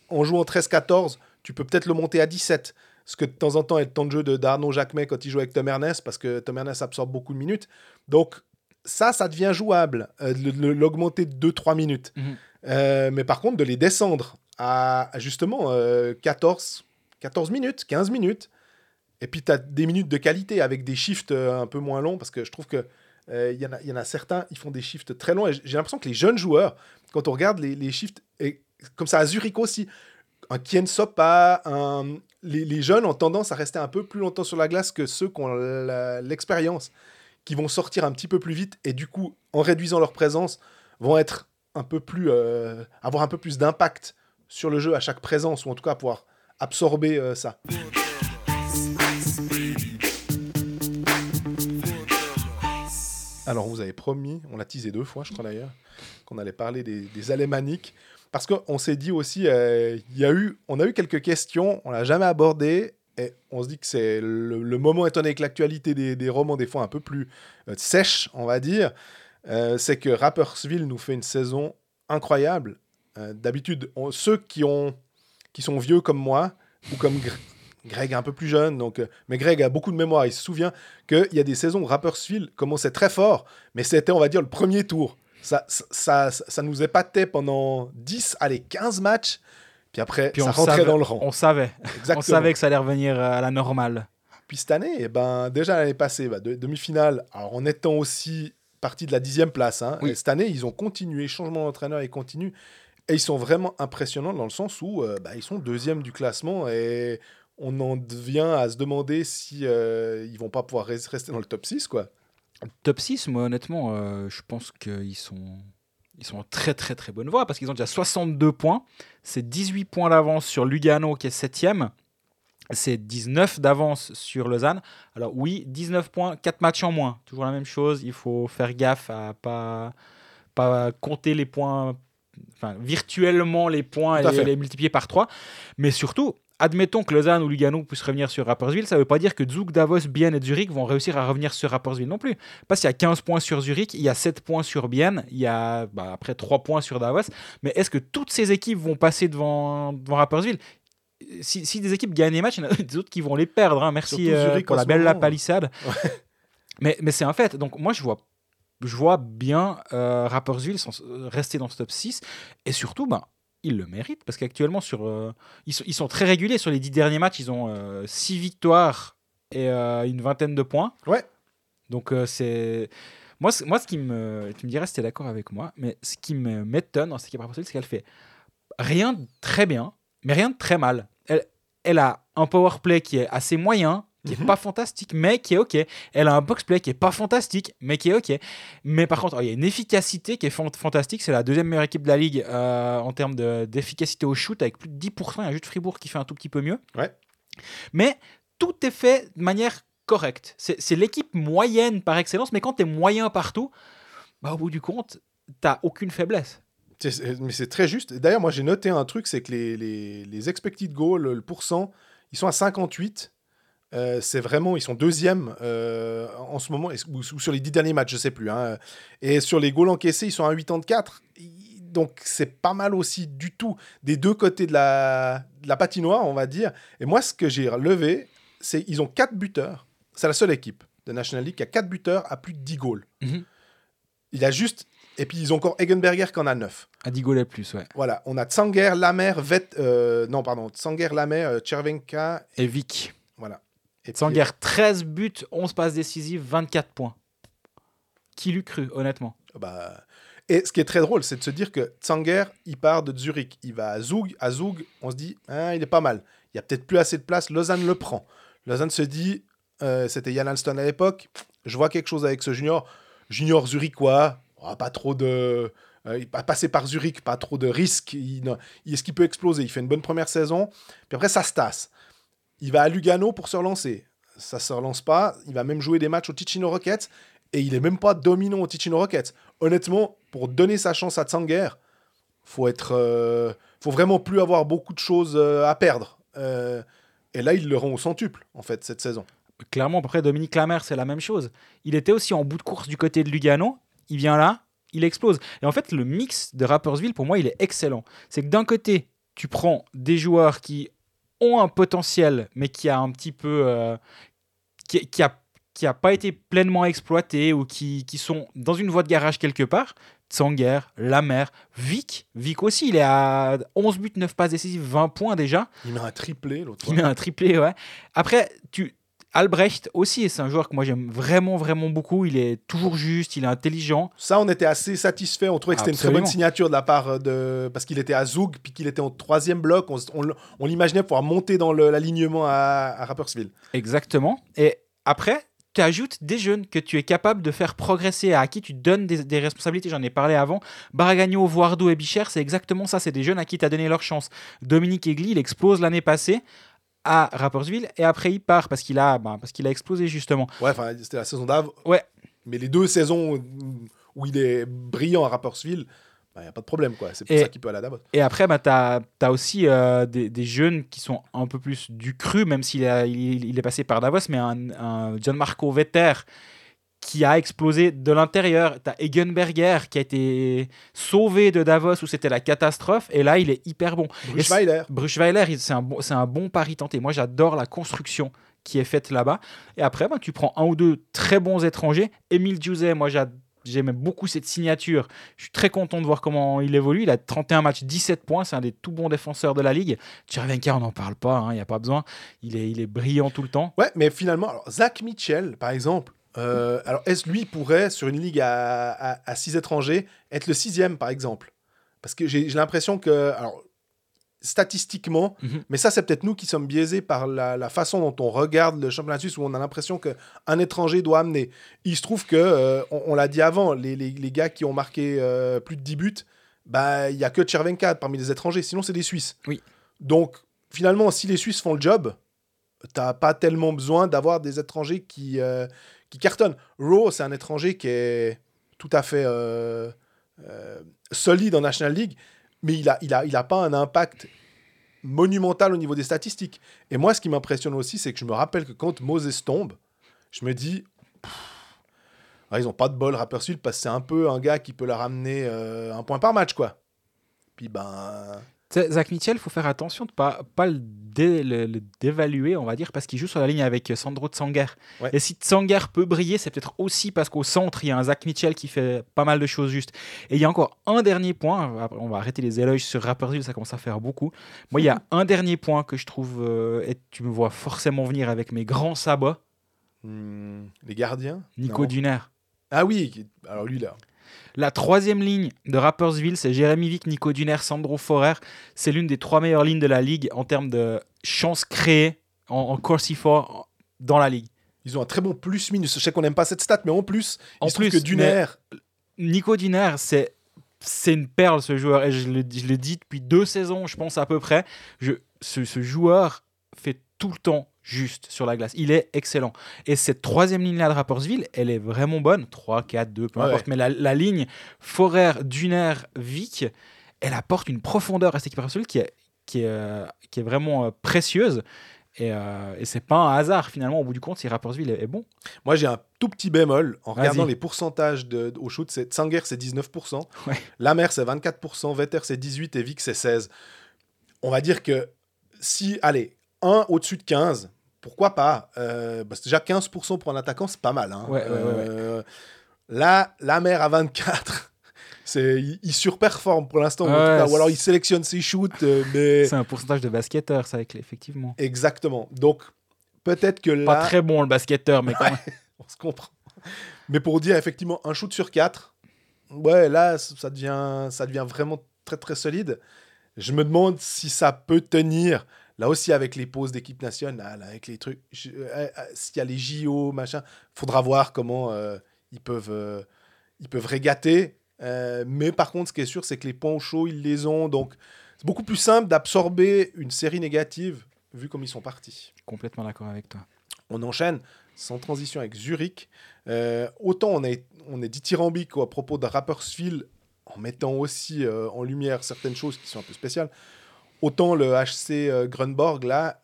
en jouant 13-14, tu peux peut-être le monter à 17. Ce que de temps en temps est le temps de jeu de d'Arnaud Jacquemet quand il joue avec Tom Ernest, parce que Tom Ernest absorbe beaucoup de minutes. Donc, ça, ça devient jouable, euh, l'augmenter de 2-3 minutes. Mhm. Euh, mais par contre, de les descendre à à justement euh, 14, 14 minutes, 15 minutes, et puis tu as des minutes de qualité avec des shifts euh, un peu moins longs, parce que je trouve que euh, il y, en a- certains, ils font des shifts très longs, j'ai l'impression que les jeunes joueurs, quand on regarde les, shifts, et comme ça à Zurich aussi, un Kien Sopa, un... Les, jeunes ont tendance à rester un peu plus longtemps sur la glace que ceux qui ont l'expérience, qui vont sortir un petit peu plus vite, et du coup, en réduisant leur présence, vont être un peu plus, euh, avoir un peu plus d'impact sur le jeu à chaque présence, ou en tout cas pouvoir absorber euh, ça. Alors, vous avez promis, on l'a teasé deux fois, je crois d'ailleurs, qu'on allait parler des, des alémaniques. Parce qu'on s'est dit aussi, euh, y a eu, on a eu quelques questions, on l'a jamais abordé. Et on se dit que c'est le, moment, étant donné que l'actualité des, romans, des fois un peu plus euh, sèche, on va dire, euh, c'est que Rappersville nous fait une saison incroyable. D'habitude, ceux qui, ont, qui sont vieux comme moi, ou comme Gr- Greg un peu plus jeune, donc, euh, mais Greg a beaucoup de mémoire, il se souvient qu'il y a des saisons où Rappersville commençait très fort, mais c'était, on va dire, le premier tour. Ça, ça, ça, ça nous épatait pendant 10, allez, 15 matchs, puis après, Puis ça on rentrait savait, dans le rang. on savait. Exactement. On savait que ça allait revenir à la normale. Puis cette année, eh ben, déjà l'année passée, bah, de- demi-finale, alors en étant aussi partie de la dixième place, hein, Oui. et cette année, ils ont continué, changement d'entraîneur, ils continuent, et ils sont vraiment impressionnants dans le sens où euh, bah, ils sont deuxième du classement, et on en vient à se demander si euh, ils vont pas pouvoir res- rester dans le top 6, quoi. Top 6, moi honnêtement, euh, je pense qu'ils sont, ils sont en très très très bonne voie parce qu'ils ont déjà 62 points. C'est 18 points d'avance sur Lugano qui est 7ème. C'est 19 d'avance sur Lausanne. Alors oui, 19 points, 4 matchs en moins. Toujours la même chose, il faut faire gaffe à pas, pas compter les points, enfin virtuellement les points et les multiplier par 3. Mais surtout, admettons que Lausanne ou Lugano puissent revenir sur Rapperswil, ça ne veut pas dire que Zug, Davos, Bienne et Zurich vont réussir à revenir sur Rapperswil non plus. Parce qu'il y a 15 points sur Zurich, il y a 7 points sur Bienne, il y a bah, après 3 points sur Davos. Mais est-ce que toutes ces équipes vont passer devant, devant Rapperswil? Si, si des équipes gagnent les matchs, il y en a des autres qui vont les perdre. hein. Merci euh, Zurich pour la belle la palissade. mais mais c'est un fait. Donc moi, je vois, je vois bien euh, Rapperswil s'en- rester dans ce top 6. Et surtout, ben, ils le méritent. Parce qu'actuellement, sur, euh, ils, sont, ils sont très réguliers. Sur les 10 derniers matchs, ils ont 6 victoires et euh, une vingtaine de points. Ouais. Donc euh, c'est... Moi, moi, ce qui me... Tu me dirais si tu es d'accord avec moi, mais ce qui me m'étonne dans cette équipe c'est qu'elle fait rien de très bien, mais rien de très mal. Elle, elle a un power play qui est assez moyen, qui est Mhm. pas fantastique, mais qui est ok. Elle a un box play qui est pas fantastique, mais qui est ok. Mais par contre, il y a une efficacité qui est fan- fantastique. C'est la deuxième meilleure équipe de la ligue euh, en termes de- d'efficacité au shoot, avec plus de 10%. Il y a juste Fribourg qui fait un tout petit peu mieux. Ouais. Mais tout est fait de manière correcte. C'est l'équipe moyenne par excellence, mais quand tu es moyen partout, bah, au bout du compte, t'as aucune faiblesse. Mais c'est très juste. D'ailleurs, moi, j'ai noté un truc, c'est que les, les, les expected goals, le pourcent, ils sont à 58. Euh, c'est vraiment, ils sont deuxième euh, en ce moment, ou, ou sur les dix derniers matchs, je sais plus. hein. Et sur les goals encaissés, ils sont à 84. I- Donc, c'est pas mal aussi du tout des deux côtés de la, de la patinoire, on va dire. Et moi, ce que j'ai relevé, c'est ils ont quatre buteurs. C'est la seule équipe de National League qui a quatre buteurs à plus de 10 goals. Mhm. Il a juste. Et puis, ils ont encore Egenberger qui en a 9. À 10 goals et plus, ouais. Voilà, on a Tsanger, Lamer, Vet, euh, non pardon, Tsanger, Lamer, Chervenka, Et Vic. Et Tsanger, 13 buts, 11 passes décisives, 24 points. Qui l'eût cru, honnêtement? Bah, et ce qui est très drôle, c'est de se dire que Tsanger, il part de Zurich, il va à Zug, à Zug, on se dit, hein, il est pas mal. Il y a peut-être plus assez de place, Lausanne le prend. Lausanne se dit, euh, c'était Yann Alston à l'époque, je vois quelque chose avec ce junior, junior zurichois, oh, pas trop de, euh, il va passer par Zurich, pas trop de risques, il, non, il- est-ce qu'il peut exploser Il fait une bonne première saison, puis après ça se tasse. Il va à Lugano pour se relancer. Ça se relance pas. Il va même jouer des matchs au Ticino Rockets et il est même pas dominant au Ticino Rockets. Honnêtement, pour donner sa chance à Tsanger, faut être, euh, faut vraiment plus avoir beaucoup de choses euh, à perdre. Euh, et là, il le rend au centuple en fait cette saison. Clairement, après Dominique Lamer, c'est la même chose. Il était aussi en bout de course du côté de Lugano. Il vient là, il explose. Et en fait, le mix de Rappersville, pour moi, il est excellent. C'est que d'un côté, tu prends des joueurs qui ont un potentiel, mais qui a un petit peu. euh, qui, qui a, qui n'a pas été pleinement exploité ou qui, qui sont dans une voie de garage quelque part. Tsanger, Lamer, Vic. Vic aussi, il est à 11 buts, 9 passes décisives, 20 points déjà. Il met un triplé l'autre Il met un triplé, ouais. Après, tu... Albrecht aussi, c'est un joueur que moi j'aime vraiment, vraiment beaucoup. Il est toujours juste, il est intelligent. Ça, on était assez satisfait. On trouvait que c'était une très bonne signature de la part de. Parce qu'il était à Zoug, puis qu'il était au troisième bloc. On, l'imaginait pouvoir monter dans l'alignement à, à Rapperswil. Exactement. Et après, tu ajoutes des jeunes que tu es capable de faire progresser, à qui tu donnes des, des responsabilités. J'en ai parlé avant. Baragagno, Voirdo et Bicher, c'est exactement ça. C'est des jeunes à qui tu as donné leur chance. Dominique Egli, il explose l'année passée à Rapperswil et après il part parce qu'il a, bah, parce qu'il a explosé justement. Ouais, enfin, c'était la saison d'Ave. Ouais. Mais les deux saisons où- il est brillant à Rapperswil, il n'y a pas de problème, quoi. C'est pour Et- ça qu'il peut aller à Davos. Et après, bah, tu as, aussi euh, des, des jeunes qui sont un peu plus du cru, même s'il il est passé par Davos, mais un, un Gianmarco Vetter qui a explosé de l'intérieur. Tu as Egenberger qui a été sauvé de Davos où c'était la catastrophe, et là, il est hyper bon. Bruchweiler. Bruchweiler, il- c'est un, bon, c'est un bon pari tenté. Moi, j'adore la construction qui est faite là-bas. Et après, bah, tu prends un ou deux très bons étrangers. Émile Djouzet, moi, j'aime beaucoup cette signature. Je suis très content de voir comment il évolue. Il a 31 matchs, 17 points. C'est un des tout bons défenseurs de la ligue. Tchervenka, on n'en parle pas. Il n'y a pas besoin. Il est, il est brillant tout le temps. Ouais, mais finalement, alors, Zach Mitchell, par exemple, euh, alors est-ce lui pourrait, sur une ligue à, à, à six étrangers, être le sixième, par exemple? Parce que j'ai l'impression que, alors, statistiquement, Mhm. mais ça, c'est peut-être nous qui sommes biaisés par la, la façon dont on regarde le championnat suisse, où on a l'impression qu'un étranger doit amener. Il se trouve que, euh, on, on l'a dit avant, les, les, les gars qui ont marqué euh, plus de 10 buts, bah, il y a que Chervenka parmi les étrangers, sinon c'est des Suisses. Oui. Donc, finalement, si les Suisses font le job, t'as pas tellement besoin d'avoir des étrangers qui, euh, qui cartonnent. Rowe, c'est un étranger qui est tout à fait euh, euh, solide en National League, mais il a, il, a, il a pas un impact monumental au niveau des statistiques. Et moi, ce qui m'impressionne aussi, c'est que je me rappelle que quand Moses tombe, je me dis, ah, ils ont pas de bol Rapperswil parce que c'est un peu un gars qui peut leur amener euh, un point par match, quoi. Puis ben, Zach Mitchell, il faut faire attention de ne pas, pas le, dé- le- le dévaluer, on va dire, parce qu'il joue sur la ligne avec Sandro Tsanger. Ouais. Et si Tsanger peut briller, c'est peut-être aussi parce qu'au centre, il y a un Zach Mitchell qui fait pas mal de choses justes. Et il y a encore un dernier point, on va arrêter les éloges sur Rapperswil, ça commence à faire beaucoup. Moi, il y a un dernier point que je trouve, euh, et tu me vois forcément venir avec mes grands sabots, hmm, les gardiens? Nico Non. Duner. Ah oui, alors lui là. La troisième ligne de Rappersville, c'est Jérémy Vic, Nico Duner, Sandro Forer. C'est l'une des trois meilleures lignes de la ligue en termes de chances créées en, en Corsi for dans la ligue. Ils ont un très bon plus-minus. Je sais qu'on n'aime pas cette stat, mais en plus, En il se trouve plus, que Duner, Nico Duner, c'est c'est une perle ce joueur et je le, je le dis depuis deux saisons, je pense à peu près. Je, ce, ce joueur fait tout le temps juste sur la glace. Il est excellent. Et cette troisième ligne-là de Rappersville, elle est vraiment bonne. 3, 4, 2, peu Ouais. importe. Mais la, la ligne Forer, Duner, Vic, elle apporte une profondeur à cette équipe Rappersville qui est, qui est, euh, qui est vraiment euh, précieuse. Et, euh, et c'est pas un hasard finalement au bout du compte si Rappersville est, est bon. moi j'ai un tout petit bémol en regardant les pourcentages de, au shoot. C'est Tsanger c'est 19%, Ouais. Lamer c'est 24%, Vetter c'est 18% et Vic c'est 16%. On va dire que si, allez, un au-dessus de 15, pourquoi pas euh, parce que Déjà 15% pour un attaquant, c'est pas mal. hein. Ouais, ouais, ouais, ouais. Euh, Là, Lamer à 24%. C'est, il, il surperforme pour l'instant, ou alors il sélectionne ses shoots, euh, mais C'est un pourcentage de basketteur, ça, effectivement. exactement. Donc peut-être que là, Pas très bon le basketteur, mais quand même. on se comprend. Mais pour dire effectivement un shoot sur 4, ouais, là, ça devient, ça devient vraiment très très solide. Je me demande si ça peut tenir, là aussi avec les pauses d'équipe nationale, avec les trucs, euh, euh, s'il y a les JO, machin, faudra voir comment euh, ils, peuvent, ils peuvent régater. Mais par contre, ce qui est sûr, c'est que les points au chaud, ils les ont. Donc, c'est beaucoup plus simple d'absorber une série négative vu comme ils sont partis. Complètement d'accord avec toi. On enchaîne sans transition avec Zurich. Euh, autant on est, on est dithyrambique à propos de Rapperswil en mettant aussi euh, en lumière certaines choses qui sont un peu spéciales. Autant le HC euh, Grunborg, là,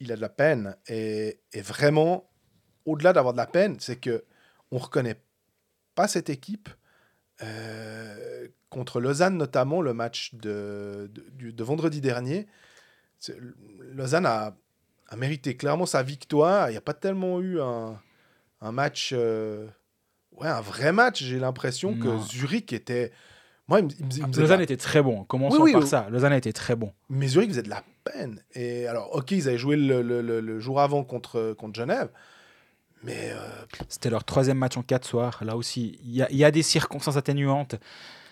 il a de la peine. Et, et vraiment, au-delà d'avoir de la peine, c'est que on reconnaît pas cette équipe. euh, contre Lausanne, notamment, le match de, de, du- de vendredi dernier. Lausanne a, a mérité clairement sa victoire. Il n'y a pas tellement eu un, un match, euh, ouais, un vrai match. J'ai l'impression que. Zurich était. Moi, il me, il me- il me faisait Lausanne était très bon. Commençons Oui, oui, par oui. ça. Lausanne a été très bon. Mais Zurich faisait de la peine. Et alors, ok, ils avaient joué le, le- le- le jour avant contre, contre Genève. Mais euh, C'était leur troisième match en quatre soirs. Là aussi, il y, y a des circonstances atténuantes.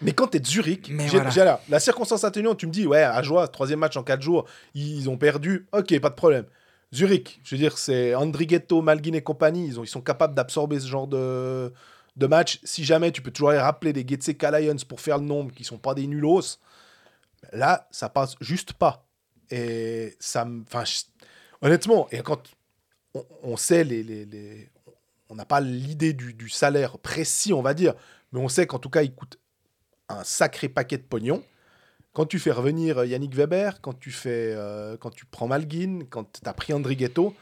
Mais quand tu es de Zurich, Mais j'ai- voilà. j'ai là, la circonstance atténuante, tu me dis, ouais, à joie, troisième match en quatre jours, ils ont perdu, ok, pas de problème. Zurich, je veux dire, c'est Andrighetto, Malguin et compagnie, ils, ont, ils sont capables d'absorber ce genre de, de match. Si jamais, tu peux toujours aller rappeler des Getseka Lions pour faire le nombre, qui sont pas des nulos. Là, ça passe juste pas. Et ça. Enfin, honnêtement, et quand on, sait les. on n'a pas l'idée du, du salaire précis, on va dire, mais on sait qu'en tout cas, il coûte un sacré paquet de pognon. Quand tu fais revenir euh, Yannick Weber, quand tu, fais, euh, quand tu prends Malguin, quand tu as pris Andrighetto,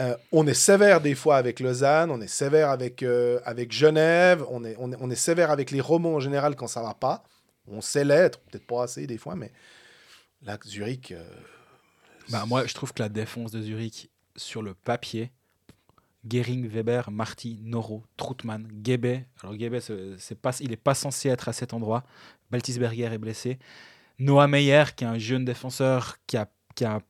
euh, on est sévère des fois avec Lausanne, on est sévère avec, euh, avec Genève, on est, on, est, on est sévère avec les romans en général quand ça va pas. On sait l'être, peut-être pas assez des fois, mais là, Zurich. euh, Bah, moi, je trouve que la défense de Zurich, sur le papier, Gering, Weber, Marty, Noro, Troutman, Gebe. Alors Gebe, c'est pas, il n'est pas censé être à cet endroit. Baltisberger est blessé. Noah Meyer, qui est un jeune défenseur qui a, qui a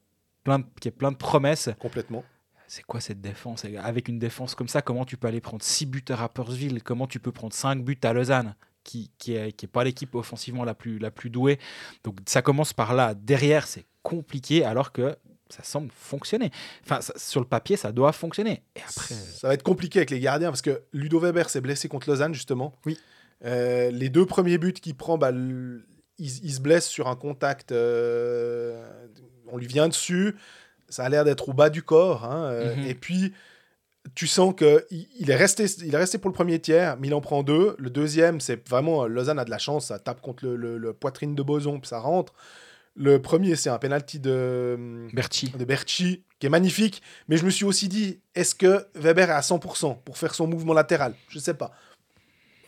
plein de, qui a plein de promesses. complètement. C'est quoi cette défense? Avec une défense comme ça, comment tu peux aller prendre 6 buts à Rapperswil Comment tu peux prendre 5 buts à Lausanne qui qui est, qui est pas l'équipe offensivement la plus, la plus douée? Donc ça commence par là. Derrière, c'est compliqué alors que ça semble fonctionner. Enfin, ça- sur le papier, ça doit fonctionner. Et après, Ça va être compliqué avec les gardiens parce que Ludo Weber s'est blessé contre Lausanne, justement. Oui. Euh, les deux premiers buts qu'il prend, bah, il se blesse sur un contact. euh, on lui vient dessus. Ça a l'air d'être au bas du corps. hein, euh, Mhm. Et puis, tu sens qu'il il est, resté, il est resté pour le premier tiers, mais il en prend deux. Le deuxième, c'est vraiment. euh, Lausanne a de la chance. Ça tape contre le, le- le poitrine de Boson, puis ça rentre. Le premier, c'est un penalty de Berti, de Berchi, qui est magnifique. Mais je me suis aussi dit, est-ce que Weber est à 100% pour faire son mouvement latéral? Je sais pas.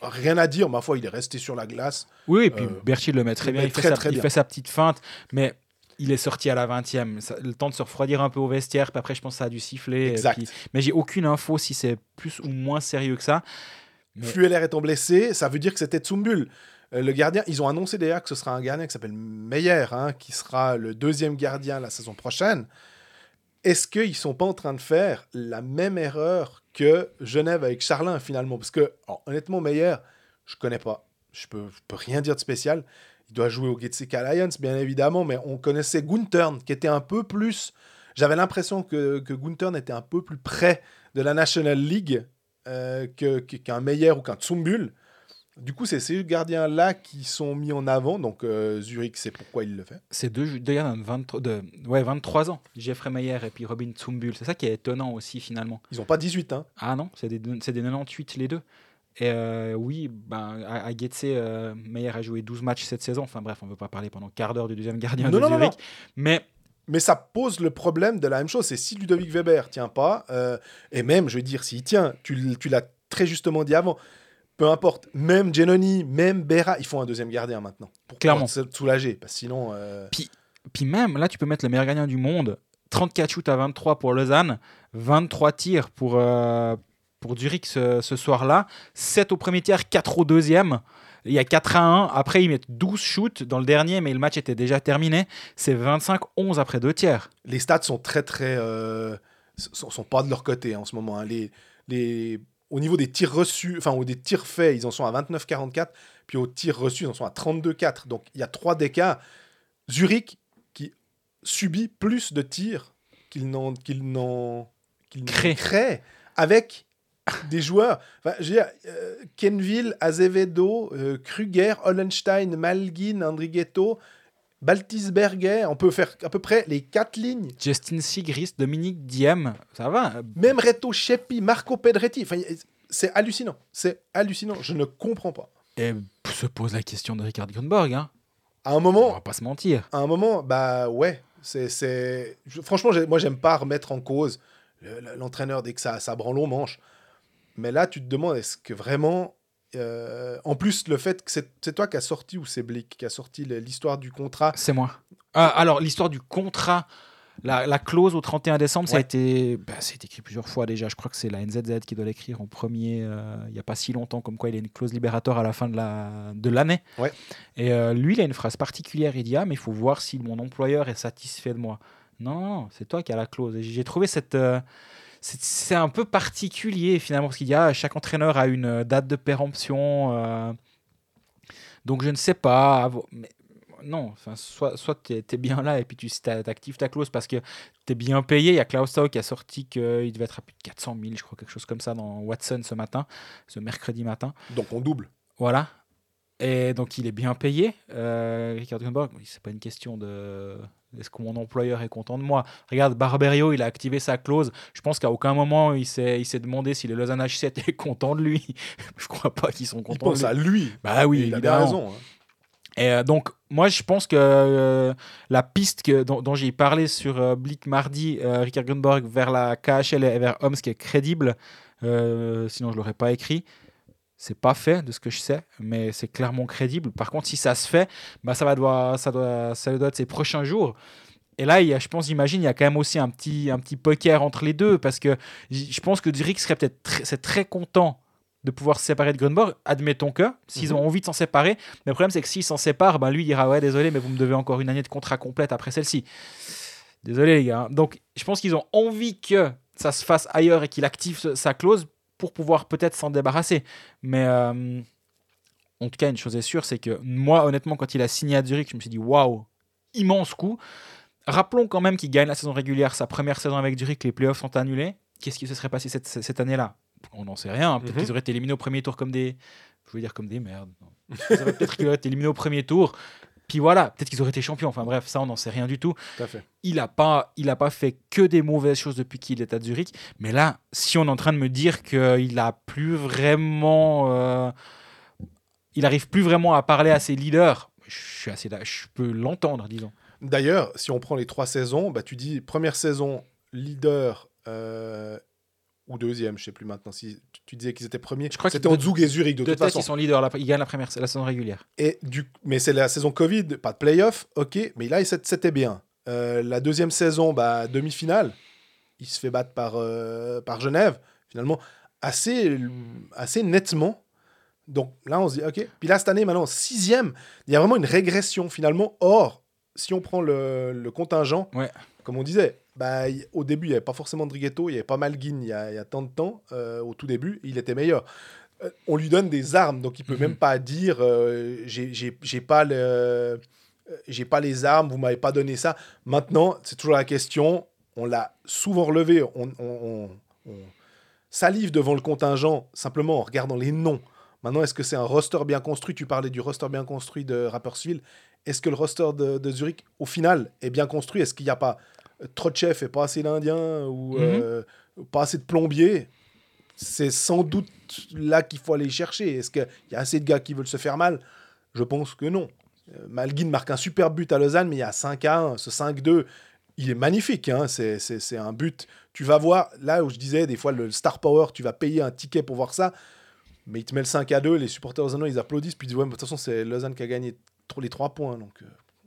Rien à dire, ma foi, il est resté sur la glace. Oui, et puis Euh, le met très il bien. Il, fait très, sa, très il bien. fait sa petite feinte, mais il est sorti à la 20e. Ça- le temps de se refroidir un peu au vestiaire. Puis après, je pense que ça a dû siffler. et Exact. puis- Mais j'ai aucune info si c'est plus ou moins sérieux que ça. Mais- Flueller étant blessé, ça veut dire que c'était Tsumbul. Euh, le gardien, ils ont annoncé d'ailleurs que ce sera un gardien qui s'appelle Meyer, hein, qui sera le deuxième gardien la saison prochaine. Est-ce qu'ils ne sont pas en train de faire la même erreur que Genève avec Charlin finalement? Parce que, alors, honnêtement, Meyer, je connais pas. Je peux, je peux rien dire de spécial. Il doit jouer au Getseka Lions, bien évidemment, mais on connaissait Guntern, qui était un peu plus. J'avais l'impression que, que Guntern était un peu plus près de la National League euh, qu'un Meyer ou qu'un Tsumbul. Du coup, c'est ces gardiens-là qui sont mis en avant. Donc, euh, Zurich, c'est pourquoi il le fait. C'est deux, gardiens de, 23 de ouais, 23 ans, Jeffrey Meyer et puis Robin Tsumbul. C'est ça qui est étonnant aussi finalement. Ils n'ont pas 18, hein. Ah non, c'est des, c'est des 98 les deux. Et euh, oui, ben, à, à Getse, euh, Meyer a joué 12 matchs cette saison. Enfin bref, on ne veut pas parler pendant quart d'heure du deuxième gardien Non, de non, Zurich. non. Mais Mais ça pose le problème de la même chose. C'est si Ludovic Weber tient pas, euh, et même, je veux dire, s'il tient, tu, l'as très justement dit avant, peu importe, même Genoni, même Berra, ils font un deuxième gardien maintenant. Pour Clairement. se soulager. Parce que sinon, euh, Puis même, là, tu peux mettre le meilleur gardien du monde. 34 shoots à 23 pour Lausanne, 23 tirs pour, euh, pour Zurich ce, ce soir-là, 7 au premier tiers, 4 au deuxième. Il y a 4 à 1. Après, ils mettent 12 shoots dans le dernier, mais le match était déjà terminé. C'est 25-11 après deux tiers. les stats sont très, très. euh, sont, sont pas de leur côté en ce moment. hein. Les, les, au niveau des tirs reçus, enfin, ou des tirs faits, ils en sont à 29-44. Puis aux tirs reçus, ils en sont à 32-4. Donc, il y a trois d'écart. Zurich qui subit plus de tirs qu'il n'en qu'il n'en qu'il n'en Crée. crée avec des joueurs. Enfin, je veux dire, euh, Kenville, Azevedo, euh, Kruger, Hollenstein, Malgin, Andrighetto, Baltisberger. On peut faire à peu près les quatre lignes. Justin Sigris, Dominique Diem, ça va? Même Reto Shepi, Marco Pedretti. Enfin, c'est hallucinant. C'est hallucinant. Je ne comprends pas. Et se pose la question de Richard Grunborg. Hein. À un On moment, va pas se mentir. à un moment, bah ouais. C'est, Franchement, moi, j'aime pas remettre en cause le- le- l'entraîneur dès que ça, ça branle au manche. Mais là, tu te demandes, est-ce que vraiment. euh, en plus, le fait que c'est, toi qui as sorti, ou c'est Blick, qui a sorti l'histoire du contrat? C'est moi. Ah, alors, l'histoire du contrat. La, la clause au 31 décembre, ça a été, bah, c'est écrit plusieurs fois déjà. Je crois que c'est la NZZ qui doit l'écrire en premier. euh, il n'y a pas si longtemps, comme quoi il y a une clause libératoire à la fin de la de l'année. Ouais. Et euh, lui, il a une phrase particulière. Il dit ah, mais il faut voir si mon employeur est satisfait de moi. Non, non, non, c'est toi qui as la clause. J'ai trouvé cette euh, c'est- un peu particulier finalement parce qu'il y a chaque entraîneur a une euh, date de péremption. euh, donc je ne sais pas. Mais non, enfin, soit, soit tu es, bien là et puis tu actives ta clause parce que tu es bien payé. Il y a Klaus Tau qui a sorti qu'il devait être à plus de 400 000, je crois, quelque chose comme ça dans Watson ce matin, ce mercredi matin. Donc on double. Voilà. Et donc il est bien payé. Euh, Richard Gunborg, c'est pas une question de est-ce que mon employeur est content de moi? Regarde, Barberio, il a activé sa clause. Je pense qu'à aucun moment il s'est il s'est demandé si les Lausanne H7 est content de lui. Je crois pas qu'ils sont Il contents. pense de lui. à lui. Bah oui, il a raison. hein. Et euh, donc, moi, je pense que euh, la piste que, dont, dont j'ai parlé sur euh, Blick mardi, euh, Richard Gunborg vers la KHL et vers Homs, qui est crédible, sinon je l'aurais pas écrit. C'est pas fait de ce que je sais, mais c'est clairement crédible. Par contre, si ça se fait, bah, ça, va devoir, ça, doit, ça doit être ces prochains jours. Et là, il y a, je pense, j'imagine, il y a quand même aussi un petit, un petit poker entre les deux, parce que je pense que Zurich serait peut-être très, très content de pouvoir se séparer de Grunborg. Admettons que, s'ils Mhm. ont envie de s'en séparer, mais le problème, c'est que s'il s'en sépare, ben lui il dira Ouais, désolé, mais vous me devez encore une année de contrat complète après celle-ci. Désolé, les gars. Donc, je pense qu'ils ont envie que ça se fasse ailleurs et qu'il active sa clause pour pouvoir peut-être s'en débarrasser. Mais euh, en tout cas, une chose est sûre, c'est que moi, honnêtement, quand il a signé à Zurich, je me suis dit Waouh, immense coup. Rappelons quand même qu'il gagne la saison régulière, sa première saison avec Zurich, les playoffs sont annulés. Qu'est-ce qui se serait passé cette, cette année-là? On n'en sait rien. Peut-être Mhm. qu'ils auraient été éliminés au premier tour comme des. Je veux dire comme des merdes. peut-être qu'ils auraient été éliminés au premier tour. Puis voilà, peut-être qu'ils auraient été champions. Enfin bref, ça, on n'en sait rien du tout. Tout à fait. Il n'a pas, il a pas fait que des mauvaises choses depuis qu'il est à Zurich. Mais là, si on est en train de me dire qu'il a plus vraiment. euh, il arrive plus vraiment à parler à ses leaders, je suis assez. Je peux l'entendre, disons. D'ailleurs, si on prend les trois saisons, bah, tu dis première saison, leader euh, ou deuxième, je sais plus maintenant. Si tu- disais qu'ils étaient premiers, Je crois c'était que en Zug et Zurich de, De toute tête, façon. ils sont leaders. la- Ils gagnent la première la saison régulière. Et du, mais c'est la saison Covid, pas de playoff, ok, mais là, c'était bien. Euh, la deuxième saison, bah, demi-finale, il se fait battre par, euh, par Genève, finalement, assez, assez nettement. Donc là, on se dit, ok. Puis là, cette année, maintenant, sixième, il y a vraiment une régression, finalement. Or, si on prend le, le contingent, Ouais. comme on disait, bah, au début, il n'y avait pas forcément de Righetto, il n'y avait pas Malguin il y a, il y a tant de temps, euh, au tout début, il était meilleur. Euh, on lui donne des armes, donc il peut Mhm. même pas dire euh, j'ai- pas le j'ai pas les armes, vous m'avez pas donné ça. Maintenant, c'est toujours la question. On l'a souvent relevé. On, on- salive devant le contingent simplement en regardant les noms. Maintenant, est-ce que c'est un roster bien construit? Tu parlais du roster bien construit de Rapperswil. Est-ce que le roster de, de Zurich, au final, est bien construit? Est-ce qu'il n'y a pas euh, trop de chefs et pas assez d'Indiens ou Mhm. euh, pas assez de plombiers? C'est sans doute là qu'il faut aller chercher. Est-ce qu'il y a assez de gars qui veulent se faire mal? Je pense que non. Euh, Malguin marque un super but à Lausanne, mais il y a 5 à 1. Ce 5-2, il est magnifique. hein. C'est- un but. Tu vas voir, là où je disais, des fois, le Star Power, tu vas payer un ticket pour voir ça. Mais il te met le 5 à 2, les supporters lausannois, ils applaudissent, puis ils disent Ouais, mais de toute façon, c'est Lausanne qui a gagné les 3 points. Donc, euh,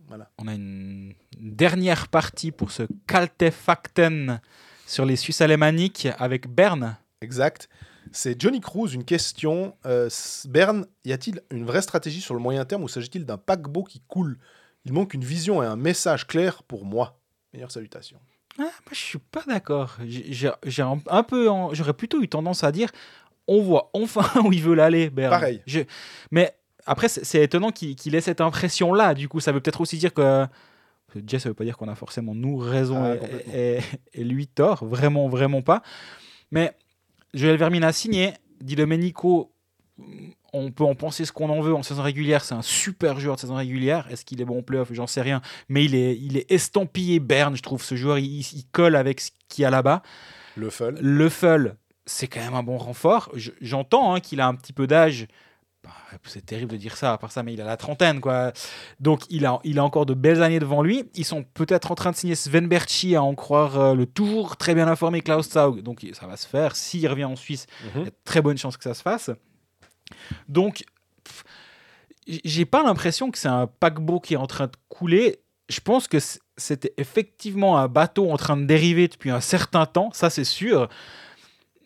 voilà. On a une dernière partie pour ce Kaltefakten sur les Suisses alémaniques avec Berne. Exact. C'est Johnny Cruz, une question. Euh, Berne, y a-t-il une vraie stratégie sur le moyen terme ou s'agit-il d'un paquebot qui coule? Il manque une vision et un message clair pour moi. Meilleure salutation. Ah, moi, je suis pas d'accord. J'ai- un, un peu, j'aurais plutôt eu tendance à dire, on voit enfin où ils veulent aller. Berne. Pareil. Je- mais après, c'est étonnant qu'il ait cette impression-là. Du coup, ça veut peut-être aussi dire que Jess, ça veut pas dire qu'on a forcément nous raison Ah, et- et, et lui tort. Vraiment, vraiment pas. Mais Joël Vermine a signé. Di Domenico, on peut en penser ce qu'on en veut en saison régulière. C'est un super joueur de saison régulière. Est-ce qu'il est bon en playoff? J'en sais rien. Mais il est, il est estampillé Berne, je trouve. Ce joueur, il, il colle avec ce qu'il y a là-bas. Le Full. Leffel, c'est quand même un bon renfort. Je- J'entends hein, qu'il a un petit peu d'âge. C'est terrible de dire ça, à part ça, mais il a la trentaine, quoi. Donc, il a, il a encore de belles années devant lui. Ils sont peut-être en train de signer Sven Berchi, à en croire euh, le toujours très bien informé Klaus Zaug. Donc, ça va se faire. S'il revient en Suisse, il y a de très bonnes chances que ça se fasse. Donc, j'ai pas l'impression que c'est un paquebot qui est en train de couler. Je pense que c'était effectivement un bateau en train de dériver depuis un certain temps, ça c'est sûr.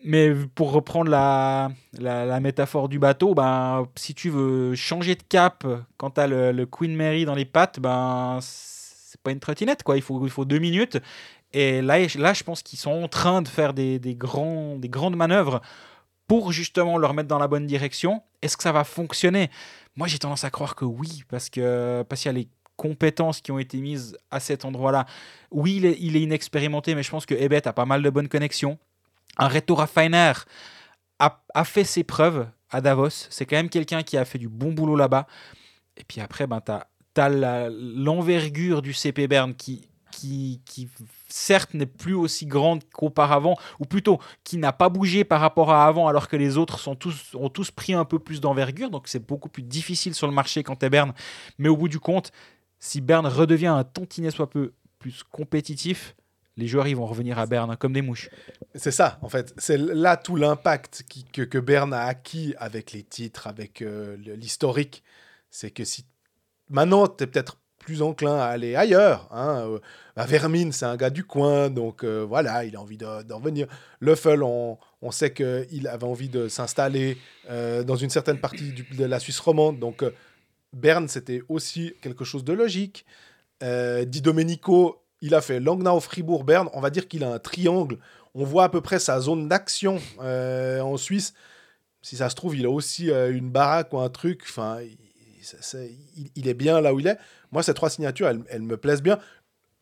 Mais pour reprendre la, la, métaphore du bateau, ben, si tu veux changer de cap quand tu as le, Queen Mary dans les pattes, ben, c'est pas une trottinette, quoi. Il faut, il faut deux minutes. Et là, là je pense qu'ils sont en train de faire des, des, grands, des grandes manœuvres pour justement le remettre dans la bonne direction. Est-ce que ça va fonctionner? Moi, j'ai tendance à croire que oui, parce que parce qu'il y a les compétences qui ont été mises à cet endroit-là. Oui, il est, il est inexpérimenté, mais je pense que Ebet a pas mal de bonnes connexions. Un Reto Raffiner a, a fait ses preuves à Davos. C'est quand même quelqu'un qui a fait du bon boulot là-bas. Et puis après, ben, tu as, l'envergure du CP Bern qui, qui, qui certes n'est plus aussi grande qu'auparavant, ou plutôt qui n'a pas bougé par rapport à avant, alors que les autres ont tous pris un peu plus d'envergure. Donc c'est beaucoup plus difficile sur le marché quand tu Berne. Mais au bout du compte, si Berne redevient un tantinet soit peu plus compétitif, les joueurs ils vont revenir à Berne comme des mouches. C'est ça, en fait. C'est là tout l'impact que, que Berne a acquis avec les titres, avec euh, l'historique. C'est que si maintenant, tu es peut-être plus enclin à aller ailleurs. Hein. euh, Vermine, c'est un gars du coin, donc euh, voilà, il a envie de- d'en venir. Leffel, on, on sait qu'il avait envie de s'installer dans une certaine partie de la Suisse romande, donc Berne, c'était aussi quelque chose de logique. Di Domenico, il a fait Langnau, Fribourg, Berne. On va dire qu'il a un triangle. On voit à peu près sa zone d'action euh, en Suisse. Si ça se trouve, il a aussi euh, une baraque ou un truc. Enfin, il, est bien là où il est. Moi, ces trois signatures, elles, elles me plaisent bien.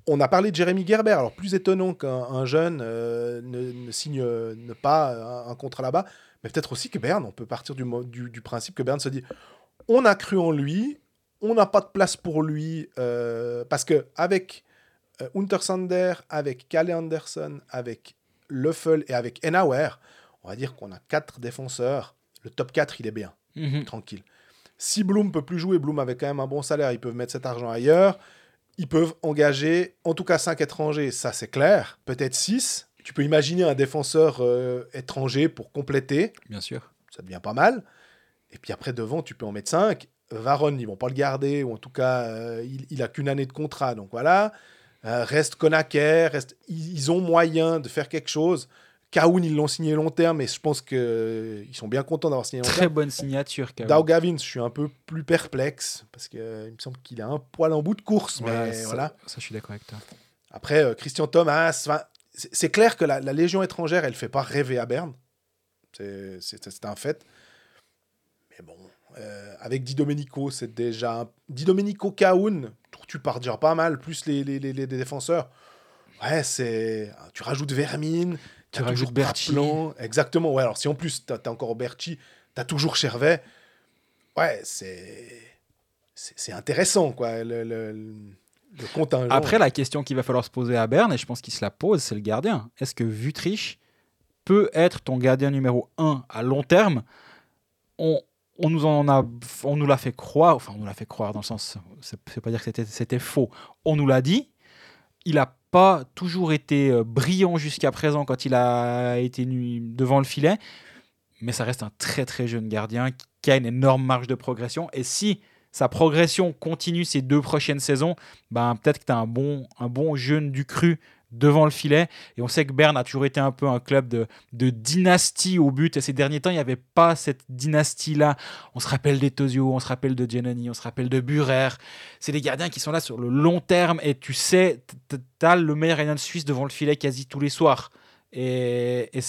On a parlé de Jérémy Gerber. Alors, plus étonnant qu'un un jeune euh, ne, ne signe ne pas un, contrat là-bas. Mais peut-être aussi que Berne, on peut partir du, principe que Berne se dit on a cru en lui, on n'a pas de place pour lui. parce que avec euh, Untersander, avec Kalle Anderson, avec Löffel et avec Enauer, on va dire qu'on a quatre défenseurs. Le top 4, il est bien, Mhm. tranquille. Si Bloom peut plus jouer, Bloom avait quand même un bon salaire, ils peuvent mettre cet argent ailleurs. Ils peuvent engager, en tout cas 5 étrangers, ça c'est clair. Peut-être 6. Tu peux imaginer un défenseur euh, étranger pour compléter Bien sûr. ça devient pas mal. Et puis après, devant, tu peux en mettre 5. Varon, ils vont pas le garder, ou en tout cas, euh, il, il a qu'une année de contrat, donc voilà. Euh, reste Konaker, reste... ils, ont moyen de faire quelque chose. Kaoun, ils l'ont signé long terme, et je pense qu'ils sont bien contents d'avoir signé long Très terme. bonne signature. Kawhi. Dow Gavin, je suis un peu plus perplexe, parce qu'il me semble qu'il a un poil en bout de course, mais ça, voilà. ça, je suis d'accord avec toi. Après, euh, Christian Thomas, c'est clair que la, la Légion étrangère, elle fait pas rêver à Berne. C'est un fait. Mais bon, euh, avec Di Domenico, c'est déjà. un- Di Domenico Kaoun, tu pars déjà pas mal, plus les, les, les- les défenseurs. Ouais, c'est. Tu rajoutes Vermine, Tu rajoutes toujours. Praplan. Exactement, ouais. Alors si en plus t'as as encore Berchi, t'as toujours Chervet. Ouais, c'est. C'est intéressant, quoi, le, le, le contingent. Après, la question qu'il va falloir se poser à Berne, et je pense qu'il se la pose, c'est le gardien. Est-ce que Vutriche peut être ton gardien numéro 1 à long terme? On, on nous en a, on nous l'a fait croire, enfin on nous l'a fait croire dans le sens, c'est pas dire que c'était- faux. On nous l'a dit. Il n'a pas toujours été euh, brillant jusqu'à présent quand il a été devant le filet, mais ça reste un très très jeune gardien qui- qui a une énorme marge de progression. Et si sa progression continue ces deux prochaines saisons, ben, peut-être que tu as un bon, un bon jeune du cru devant le filet. Et on sait que Berne a toujours été un peu un club de, de dynastie au but. Et ces derniers temps, il n'y avait pas cette dynastie-là. On se rappelle d'Etosio, on se rappelle de Giannoni, on se rappelle de Burer. C'est des gardiens qui sont là sur le long terme. Et tu sais, tu as le meilleur gardien de Suisse devant le filet quasi tous les soirs. Et, et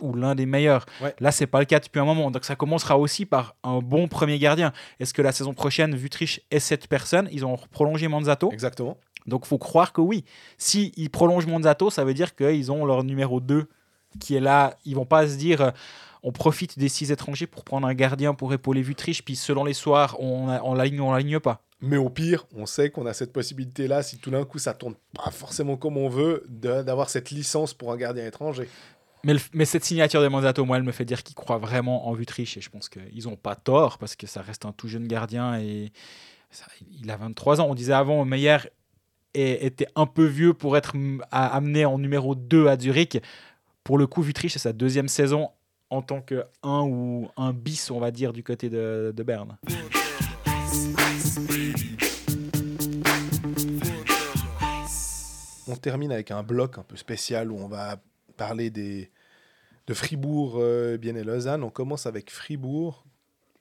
ou l'un des meilleurs. Ouais. Là, c'est pas le cas depuis un moment. Donc ça commencera aussi par un bon premier gardien. Est-ce que la saison prochaine, Vutriche est cette personne Ils ont prolongé Manzato? Exactement. Donc faut croire que oui. Si ils prolongent Monzato, ça veut dire qu'ils ont leur numéro 2 qui est là. Ils vont pas se dire euh, on profite des six étrangers pour prendre un gardien pour épauler Vutriche, puis selon les soirs, on, a- on l'aligne ou on l'aligne pas. Mais au pire, on sait qu'on a cette possibilité-là, si tout d'un coup ça tourne pas forcément comme on veut, d'avoir cette licence pour un gardien étranger. Mais, le- mais cette signature de Monzato, moi, elle me fait dire qu'ils croient vraiment en Vutriche. Et je pense qu'ils n'ont pas tort, parce que ça reste un tout jeune gardien. Et ça- il a 23 ans. On disait avant, Meyer était un peu vieux pour être amené en numéro 2 à Zurich. Pour le coup, Vutriche, c'est sa deuxième saison en tant que 1 ou un bis, on va dire, du côté de, de Berne. on termine avec un bloc un peu spécial où on va parler des, de Fribourg, euh, bien et Lausanne. On commence avec Fribourg,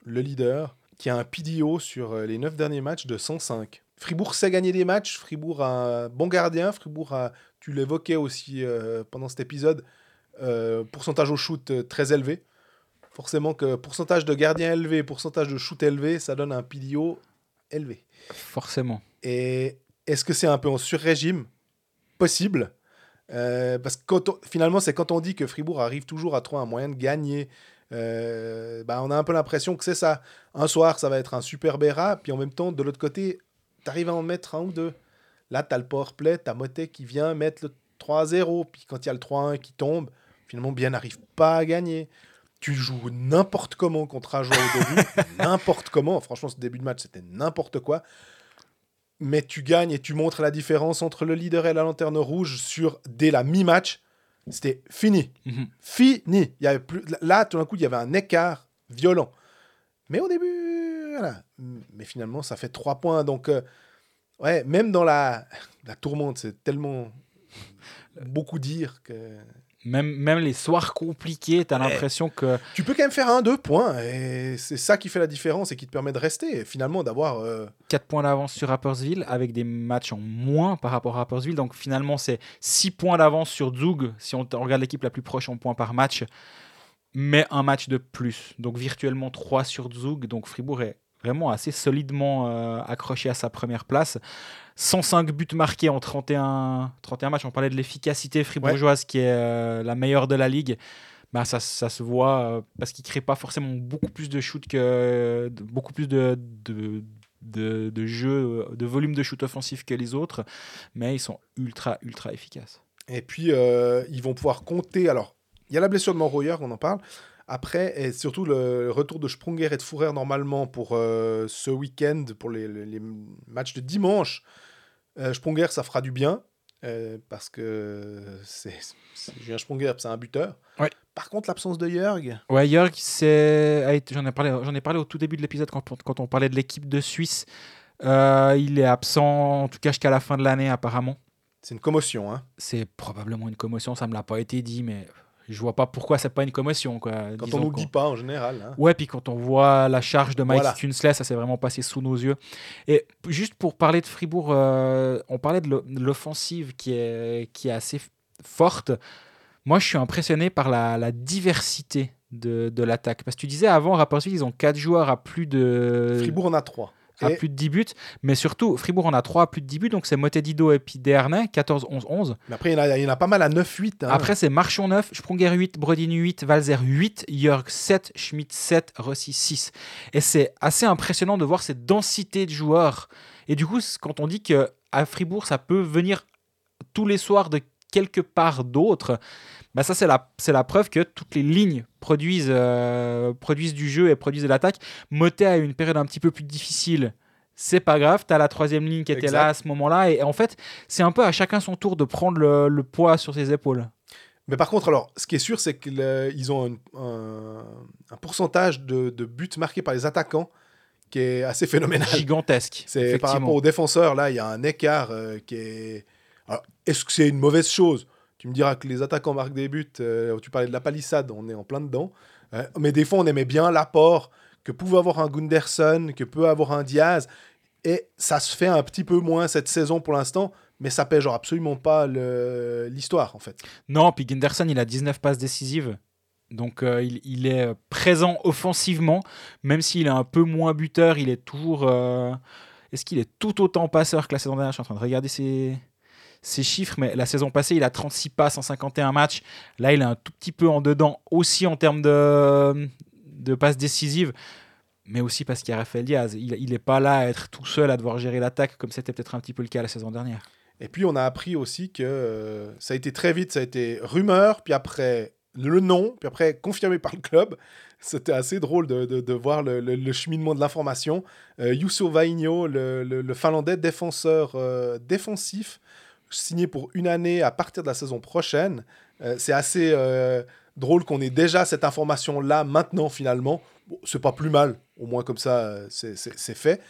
le leader, qui a un PDO sur euh, les 9 derniers matchs de 105. Fribourg sait gagner des matchs, Fribourg a un bon gardien, Fribourg a, tu l'évoquais aussi euh, pendant cet épisode, euh, pourcentage au shoot euh, très élevé. Forcément que pourcentage de gardien élevé, pourcentage de shoot élevé, ça donne un PDO élevé. Forcément. Et est-ce que c'est un peu en sur-régime? Possible. Euh, parce que quand on- finalement, c'est quand on dit que Fribourg arrive toujours à trouver un moyen de gagner. euh, bah, on a un peu l'impression que c'est ça. Un soir, ça va être un super Béra, puis en même temps, de l'autre côté, tu arrives à en mettre un ou deux. Là, tu as le powerplay, tu as Motet qui vient mettre le 3-0, puis quand il y a le 3-1 qui tombe, finalement, bien n'arrive pas à gagner. Tu joues n'importe comment contre un joueur au début, n'importe comment. Franchement, ce début de match, c'était n'importe quoi. Mais tu gagnes et tu montres la différence entre le leader et la lanterne rouge sur dès la mi-match. C'était fini. Mhm. Fini. Il y avait plus... Là, tout d'un coup, il y avait un écart violent. Mais au début, voilà. Mais finalement, ça fait trois points. Donc, euh, ouais, même dans la, la tourmente, c'est tellement beaucoup dire que. Même, même les soirs compliqués, tu as l'impression que Tu peux quand même faire un, deux points. Et c'est ça qui fait la différence et qui te permet de rester. Et finalement, d'avoir. euh, 4 points d'avance sur Rapperswil avec des matchs en moins par rapport à Rapperswil. Donc finalement, c'est 6 points d'avance sur Zug si on regarde l'équipe la plus proche en points par match, mais un match de plus. Donc virtuellement 3 sur Zug. Donc Fribourg est vraiment assez solidement euh, accroché à sa première place. 105 buts marqués en 31, 31 matchs. On parlait de l'efficacité fribourgeoise qui est euh, la meilleure de la ligue. Bah, ça, ça se voit euh, parce qu'ils ne créent pas forcément beaucoup plus de shoot que de- beaucoup plus de, de, de, de jeux, de volume de shoot offensif que les autres, mais ils sont ultra, ultra efficaces. Et puis, euh, ils vont pouvoir compter. Alors, il y a la blessure de Monroyer, on en parle. Après, et surtout le retour de Sprunger et de Fourer normalement pour euh, ce week-end, pour les, les- les matchs de dimanche. Euh, Sprunger, ça fera du bien. euh, parce que c'est Julien Sprunger, c'est un buteur. Ouais. Par contre, l'absence de Jörg, Ouais, Jörg, c'est- j'en ai, parlé- j'en ai parlé au tout début de l'épisode quand, quand on parlait de l'équipe de Suisse. Euh, il est absent, en tout cas jusqu'à la fin de l'année apparemment. c'est une commotion. Hein. C'est probablement une commotion, ça me l'a pas été dit, mais je vois pas pourquoi c'est pas une commotion. Quoi. Quand Disons on nous dit pas en général. hein. Ouais, puis quand on voit la charge de Mike Voilà. Kunsley, ça s'est vraiment passé sous nos yeux. Et juste pour parler de Fribourg, euh, on parlait de l'o- de l'offensive qui est, qui est assez forte. Moi, je suis impressionné par la, la diversité de, de l'attaque. Parce que tu disais avant, Rapperswil, ils ont 4 joueurs à plus de, Fribourg en a trois. À Et- plus de 10 buts. Mais surtout, Fribourg en a 3 à plus de 10 buts. Donc c'est Motedido et puis Dernay, 14, 11, 11. Mais après, il y en a, il y en a pas mal à 9-8. hein. Après, c'est Marchon 9, Sprunger 8, Brodin 8, Valzer 8, Jörg 7, Schmidt 7, Rossi 6. Et c'est assez impressionnant de voir cette densité de joueurs. Et du coup, quand on dit que à Fribourg, ça peut venir tous les soirs de quelque part d'autre, bah ça, c'est la, c'est la preuve que toutes les lignes produisent, euh, produisent du jeu et produisent de l'attaque. Motet a eu une période un petit peu plus difficile. C'est pas grave, tu as la troisième ligne qui était Exact. là à ce moment-là. Et, en fait, c'est un peu à chacun son tour de prendre le- le poids sur ses épaules. Mais par contre, alors, ce qui est sûr, c'est qu'ils ont un, un- un pourcentage de, de buts marqués par les attaquants qui est assez phénoménal. gigantesque. C'est par rapport aux défenseurs, là, il y a un écart euh, qui est. Est-ce que c'est une mauvaise chose? Tu me diras que les attaquants marquent des buts. euh, tu parlais de la palissade, on est en plein dedans. Euh, mais des fois, on aimait bien l'apport que pouvait avoir un Gunderson, que peut avoir un Diaz. Et ça se fait un petit peu moins cette saison pour l'instant, mais ça pèse absolument pas l'histoire, en fait. Non, puis Gunderson, il a 19 passes décisives. Donc euh, il, est présent offensivement, même s'il est un peu moins buteur, il est toujours... euh, Est-ce qu'il est tout autant passeur que la saison dernière? Je suis en train de regarder ses, ses chiffres, mais la saison passée, il a 36 passes en 51 matchs. Là, il est un tout petit peu en dedans, aussi en termes de, de passes décisives, mais aussi parce qu'il y a Rafael Diaz. Il n'est pas là à être tout seul à devoir gérer l'attaque, comme c'était peut-être un petit peu le cas la saison dernière. Et puis on a appris aussi que euh, ça a été très vite, ça a été rumeur, puis après le nom, puis après confirmé par le club. C'était assez drôle de, de- voir le, le- cheminement de l'information. Euh, le, le- le Finlandais défenseur euh, défensif, signé pour une année à partir de la saison prochaine. Euh, C'est assez euh, drôle qu'on ait déjà cette information-là maintenant finalement. Bon, c'est pas plus mal, au moins comme ça, euh, c'est fait.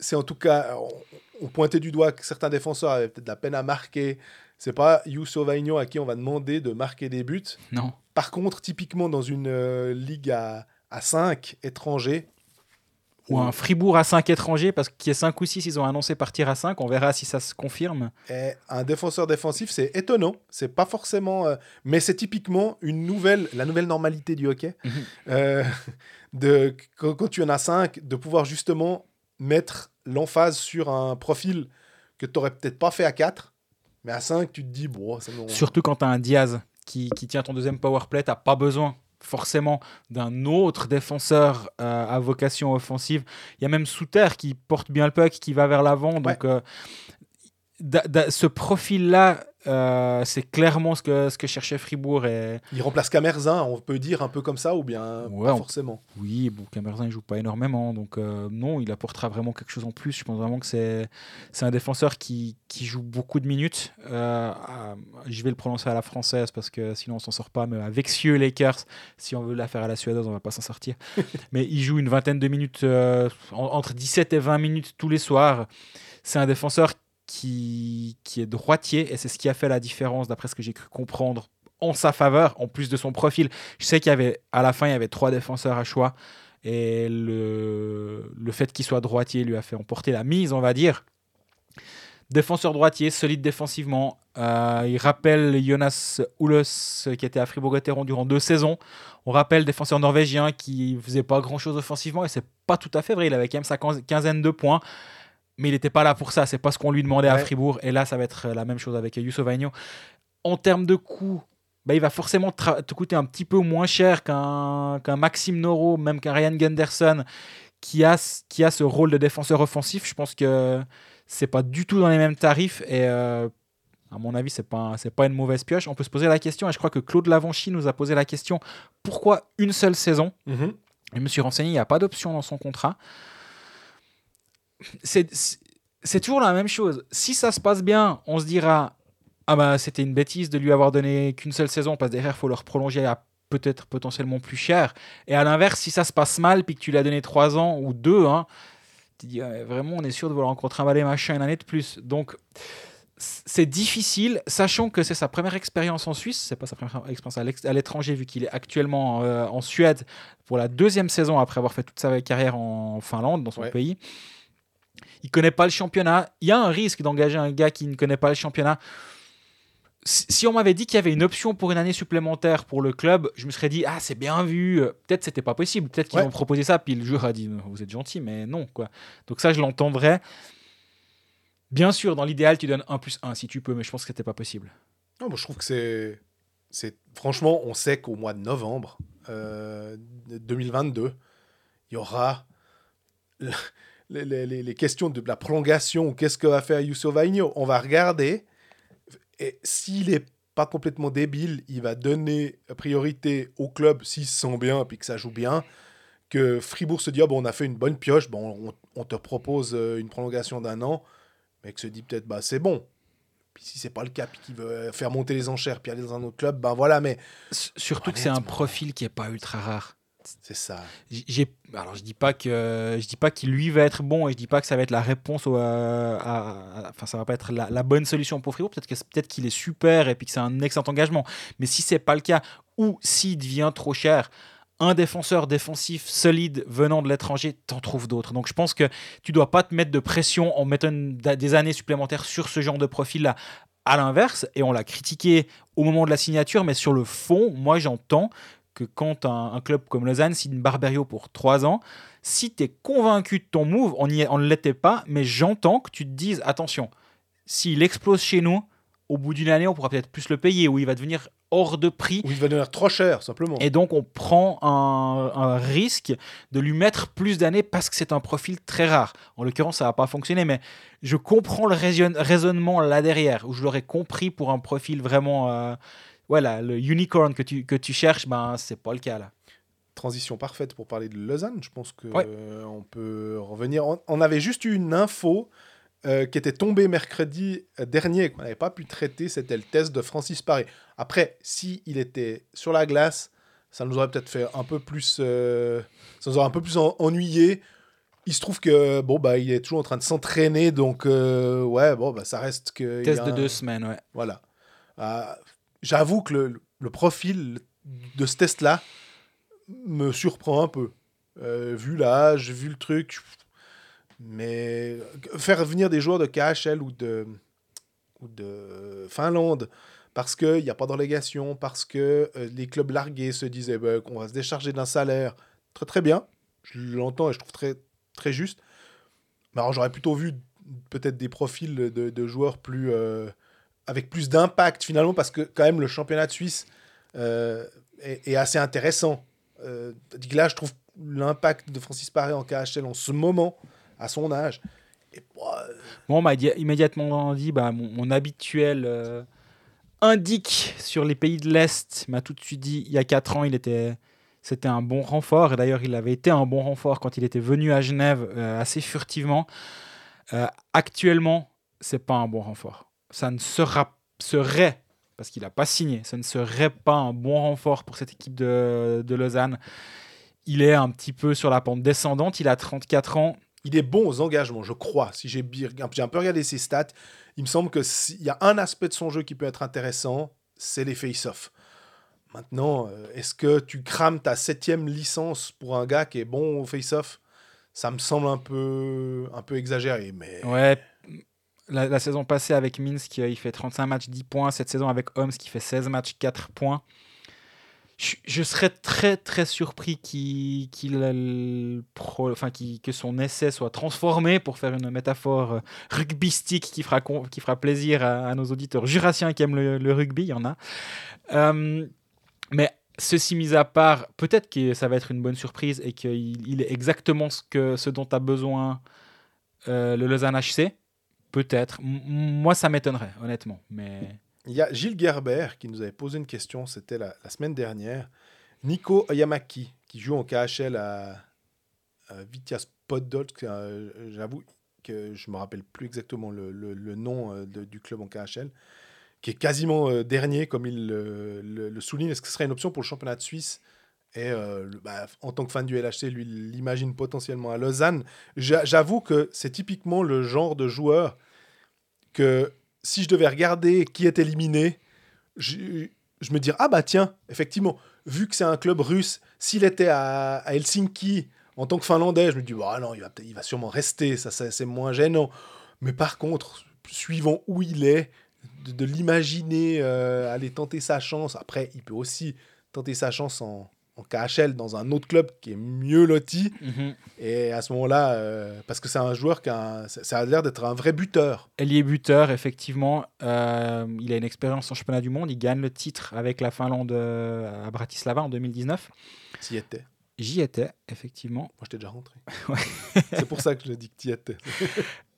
C'est en tout cas, on, on pointait du doigt que certains défenseurs avaient peut-être de la peine à marquer. C'est pas Youssef Vaigno à qui on va demander de marquer des buts. Non. Par contre, typiquement dans une ligue à, à 5 étrangers, Ou un Fribourg à 5 étrangers, parce qu'il y a 5 ou 6, ils ont annoncé partir à 5. On verra si ça se confirme. Et un défenseur défensif, c'est étonnant. C'est pas forcément, euh, mais c'est typiquement une nouvelle, la nouvelle normalité du hockey. Mhm. Euh, de quand, quand tu en as 5, de pouvoir justement mettre l'emphase sur un profil que tu n'aurais peut-être pas fait à 4, mais à 5, tu te dis bon, Surtout quand tu as un Diaz qui, qui tient ton deuxième power play, tu pas besoin forcément d'un autre défenseur euh, à vocation offensive. Il y a même Souter qui porte bien le puck, qui va vers l'avant. Donc, euh, da- da- ce profil-là, euh, c'est clairement ce que, ce que cherchait Fribourg. Et il remplace Camerzin, on peut dire un peu comme ça, ou bien Ouais, pas on- forcément. oui, bon, Camerzin, il joue pas énormément. Donc, euh, non, il apportera vraiment quelque chose en plus. Je pense vraiment que c'est c'est un défenseur qui, qui joue beaucoup de minutes. Euh, je vais le prononcer à la française parce que sinon on s'en sort pas. Mais avec Cieux Lakers, si on veut la faire à la suédoise, on va pas s'en sortir. mais il joue une vingtaine de minutes, en- entre 17 et 20 minutes tous les soirs. C'est un défenseur qui, qui est droitier et c'est ce qui a fait la différence, d'après ce que j'ai cru comprendre, en sa faveur, en plus de son profil. Je sais qu'il y avait, à la fin, il y avait trois défenseurs à choix et le, le fait qu'il soit droitier lui a fait emporter la mise, on va dire. Défenseur droitier, solide défensivement. Euh, il rappelle Jonas Ulos qui était à Fribourg-Gotteron durant deux saisons. On rappelle défenseur norvégien qui faisait pas grand-chose offensivement et c'est pas tout à fait vrai. Il avait quand même sa quinz- quinzaine de points. Mais il n'était pas là pour ça. C'est pas ce qu'on lui demandait à. Fribourg. Et là, ça va être la même chose avec Youssef Agno. En termes de coût, bah, il va forcément te coûter un petit peu moins cher qu'un Maxime Noro, même qu'un Ryan Gunderson, qui a, ce- qui a ce rôle de défenseur offensif. Je pense que c'est pas du tout dans les mêmes tarifs. Et euh, à mon avis, c'est pas, c'est pas une mauvaise pioche. On peut se poser la question, et je crois que Claude Lavanchy nous a posé la question pourquoi une seule saison? Mhm. je me suis renseigné, il n'y a pas d'option dans son contrat. C'est- toujours la même chose. Si ça se passe bien, on se dira Ah bah c'était une bêtise de lui avoir donné qu'une seule saison, parce que derrière, il faut le prolonger à peut-être potentiellement plus cher. Et à l'inverse, si ça se passe mal, puis que tu l'as donné trois ans ou deux, hein, tu te dis vraiment, on est sûr de vouloir encore trimballer machin une année de plus. Donc c'est difficile, sachant que c'est sa première expérience en Suisse, c'est pas sa première expérience à l'étranger, vu qu'il est actuellement euh, en Suède pour la deuxième saison après avoir fait toute sa carrière en Finlande, dans son Ouais. pays. Il connaît pas le championnat. Il y a un risque d'engager un gars qui ne connaît pas le championnat. Si on m'avait dit qu'il y avait une option pour une année supplémentaire pour le club, je me serais dit ah c'est bien vu. Euh, Peut-être c'était pas possible. Peut-être qu'ils Ouais. ont proposé ça puis le joueur a dit vous êtes gentil mais non quoi. Donc ça je l'entendrais. Bien sûr dans l'idéal tu donnes 1 plus 1 si tu peux mais je pense que c'était pas possible. Non, moi, je trouve que c'est. c'est Franchement, on sait qu'au mois de novembre euh, 2022, il y aura les, les- les- questions de la prolongation. Qu'est-ce que va faire Youssef Vaigno On va regarder. Et s'il est pas complètement débile, il va donner priorité au club s'il se sent bien puis que ça joue bien. Que Fribourg se dit Ah bon, on a fait une bonne pioche, bon, on, on te propose euh, une prolongation d'un an. Mais que se dit peut-être bah c'est bon. Puis si c'est pas le cas, puis qu'il veut faire monter les enchères, puis aller dans un autre club, ben voilà, mais Surtout que c'est un profil qui est pas ultra rare. C'est ça. Alors je dis pas que je dis pas qu'il lui va être bon et je dis pas que ça va être la réponse euh, enfin ça va pas être la, bonne solution pour Fribourg. Peut-être que peut-être qu'il est super et puis que c'est un excellent engagement. Mais si c'est pas le cas ou s'il devient trop cher, un défenseur défensif solide venant de l'étranger, t'en trouves d'autres. Donc je pense que tu dois pas te mettre de pression en mettant des années supplémentaires sur ce genre de profil-là. À l'inverse, et on l'a critiqué au moment de la signature, mais sur le fond, moi j'entends que quand un, un club comme Lausanne signe Barberio pour 3 ans, si tu es convaincu de ton move, on ne l'était pas, mais j'entends que tu te dises attention, s'il explose chez nous, au bout d'une année, on pourra peut-être plus le payer, ou il va devenir hors de prix. Ou il va devenir trop cher, simplement. Et donc, on prend un, un risque de lui mettre plus d'années parce que c'est un profil très rare. En l'occurrence, ça va pas fonctionner, mais je comprends le raison- raisonnement là derrière, où je l'aurais compris pour un profil vraiment. euh, voilà, le unicorn que tu, que tu cherches, ben, c'est pas le cas là. Transition parfaite pour parler de Lausanne. Je pense que Ouais. euh, on peut revenir. On, on avait juste eu une info euh, qui était tombée mercredi dernier, qu'on n'avait pas pu traiter. C'était le test de Francis Paré. Après, si il était sur la glace, ça nous aurait peut-être fait un peu plus. euh, ça nous aurait un peu plus en- ennuyé. Il se trouve que bon bah il est toujours en train de s'entraîner donc euh, ouais bon bah ça reste que Test a de un- deux semaines, ouais. voilà. Euh, J'avoue que le, profil de ce test-là me surprend un peu. Euh, vu l'âge, vu le truc. Mais faire venir des joueurs de KHL ou de, ou de Finlande parce qu'il n'y a pas de relégation, parce que euh, les clubs largués se disaient bah, qu'on va se décharger d'un salaire, très très bien. Je l'entends et je trouve très, très juste. Mais alors j'aurais plutôt vu peut-être des profils de, de joueurs plus, euh, avec plus d'impact finalement, parce que quand même le championnat de Suisse euh, est, assez intéressant. Euh, là, je trouve l'impact de Francis Paré en KHL en ce moment, à son âge, et, bah, Bon, on m'a di- immédiatement dit, bah, mon, habituel euh, indique sur les pays de l'Est m'a tout de suite dit, il y a 4 ans, il était, c'était un bon renfort. Et d'ailleurs, il avait été un bon renfort quand il était venu à Genève euh, assez furtivement. Euh, actuellement, c'est pas un bon renfort. Ça ne sera, serait, parce qu'il n'a pas signé, ça ne serait pas un bon renfort pour cette équipe de, de Lausanne. Il est un petit peu sur la pente descendante, il a 34 ans. il est bon aux engagements, je crois. Si j'ai un peu regardé ses stats, il me semble que s'il y a un aspect de son jeu qui peut être intéressant, c'est les face-off. Maintenant, euh, est-ce que tu crames ta septième licence pour un gars qui est bon au face-off Ça me semble un peu, un peu exagéré, mais Ouais. La, saison passée avec Minsk, euh, il fait 35 matchs, 10 points. Cette saison avec Homs, qui fait 16 matchs, 4 points. Je, serais très très surpris qu'il, que son essai soit transformé, pour faire une métaphore euh, rugbystique qui fera, qui fera plaisir à, nos auditeurs jurassiens qui aiment le, rugby, il y en a. Euh, mais ceci mis à part, peut-être que ça va être une bonne surprise et qu'il il est exactement ce, que, ce dont a besoin le Lausanne HC. Peut-être. Moi, ça m'étonnerait, honnêtement. Mais il y a Gilles Gerber qui nous avait posé une question, c'était la, semaine dernière. Nico Oyamaki, qui joue en KHL à, à Vitias Podolsk, euh, j'avoue que je me rappelle plus exactement le, nom euh, du club en KHL, qui est quasiment euh, dernier, comme il le, souligne. Est-ce que ce serait une option pour le championnat de Suisse? Et euh, bah, en tant que fan du LHC, lui, l'imagine potentiellement à Lausanne. J'a- J'avoue que c'est typiquement le genre de joueur que si je devais regarder qui est éliminé, je, me dirais, ah bah tiens, effectivement, vu que c'est un club russe, s'il était à, Helsinki en tant que Finlandais, je me dis, bah non, il va, il va sûrement rester, ça, c'est moins gênant. Mais par contre, suivant où il est, de, de l'imaginer euh, aller tenter sa chance, après, il peut aussi tenter sa chance en, en KHL dans un autre club qui est mieux loti. Et à ce moment-là, euh, parce que c'est un joueur qui a, un- ça a l'air d'être un vrai buteur. Ailier buteur, effectivement. Euh, il a une expérience en championnat du monde. Il gagne le titre avec la Finlande euh, à Bratislava en 2019. S'y était. J'y étais, effectivement. Moi, j'étais déjà rentré. C'est pour ça que je dis que tu y étais.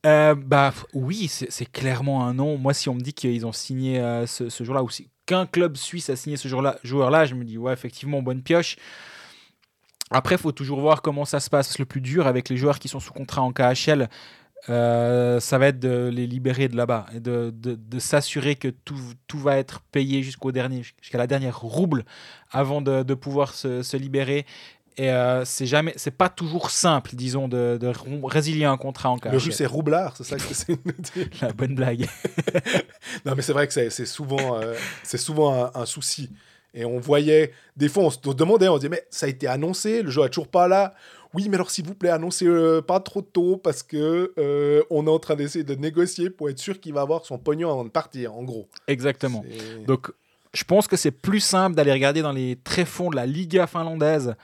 Euh, bah oui, c'est c'est clairement un nom. Moi, si on me dit qu'ils ont signé euh, ce, ce jour-là, ou si qu'un club suisse a signé ce joueur-là, je me dis ouais, effectivement, bonne pioche. Après, il faut toujours voir comment ça se passe. Le plus dur avec les joueurs qui sont sous contrat en KHL, euh, ça va être de les libérer de là-bas et de, s'assurer que tout, tout va être payé jusqu'au dernier, jusqu'à la dernière rouble avant de, pouvoir se libérer. Et euh, c'est jamais, c'est pas toujours simple, disons, de, résilier un contrat en KHL. Le russe est roublard, c'est ça que c'est. La bonne blague. Non, mais c'est vrai que c'est c'est souvent, euh, c'est souvent un, un souci. Et on voyait, des fois, on se demandait, on se disait, mais ça a été annoncé, le jeu est toujours pas là. Oui, mais alors s'il vous plaît, annoncez euh, pas trop tôt parce que euh, on est en train d'essayer de négocier pour être sûr qu'il va avoir son pognon avant de partir, en gros. Exactement. C'est- Donc, je pense que c'est plus simple d'aller regarder dans les tréfonds de la Liga finlandaise,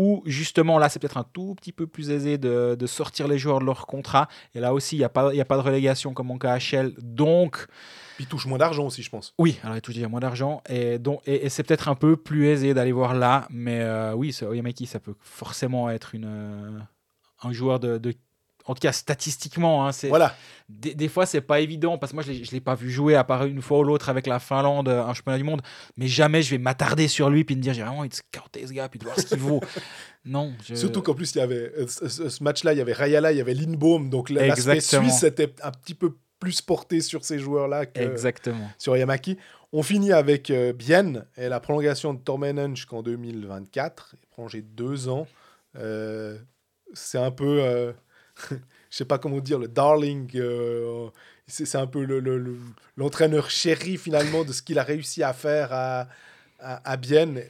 où justement, là, c'est peut-être un tout petit peu plus aisé de, de sortir les joueurs de leur contrat. Et là aussi, il n'y a, pas- il y a pas de relégation comme en KHL. Donc, Puis il touche moins d'argent aussi, je pense. oui, alors il touche déjà moins d'argent. Et, donc, et, et c'est peut-être un peu plus aisé d'aller voir là. Mais euh, oui, ce Oyamaki, ça peut forcément être une, euh, un joueur de, de- En tout cas, statistiquement, hein, c'est, Voilà. des, des fois, c'est pas évident parce que moi, je ne l'ai pas vu jouer à part une fois ou l'autre avec la Finlande, un championnat du monde. Mais jamais je vais m'attarder sur lui puis me dire j'ai vraiment envie de scouter ce gars puis de voir ce qu'il vaut. Non. je- Surtout qu'en plus, il y avait euh, ce, match-là, il y avait Rayala, il y avait Lindbaum, donc la- l'aspect suisse était un petit peu plus porté sur ces joueurs-là que Exactement. sur Yamaki. On finit avec euh, Bienne et la prolongation de Tormenen jusqu'en 2024. Il prolongé deux ans. Euh, c'est un peu, euh, je sais pas comment dire, le darling. euh, c'est un peu le- le- le- l'entraîneur chéri finalement de ce qu'il a réussi à faire à, à, à.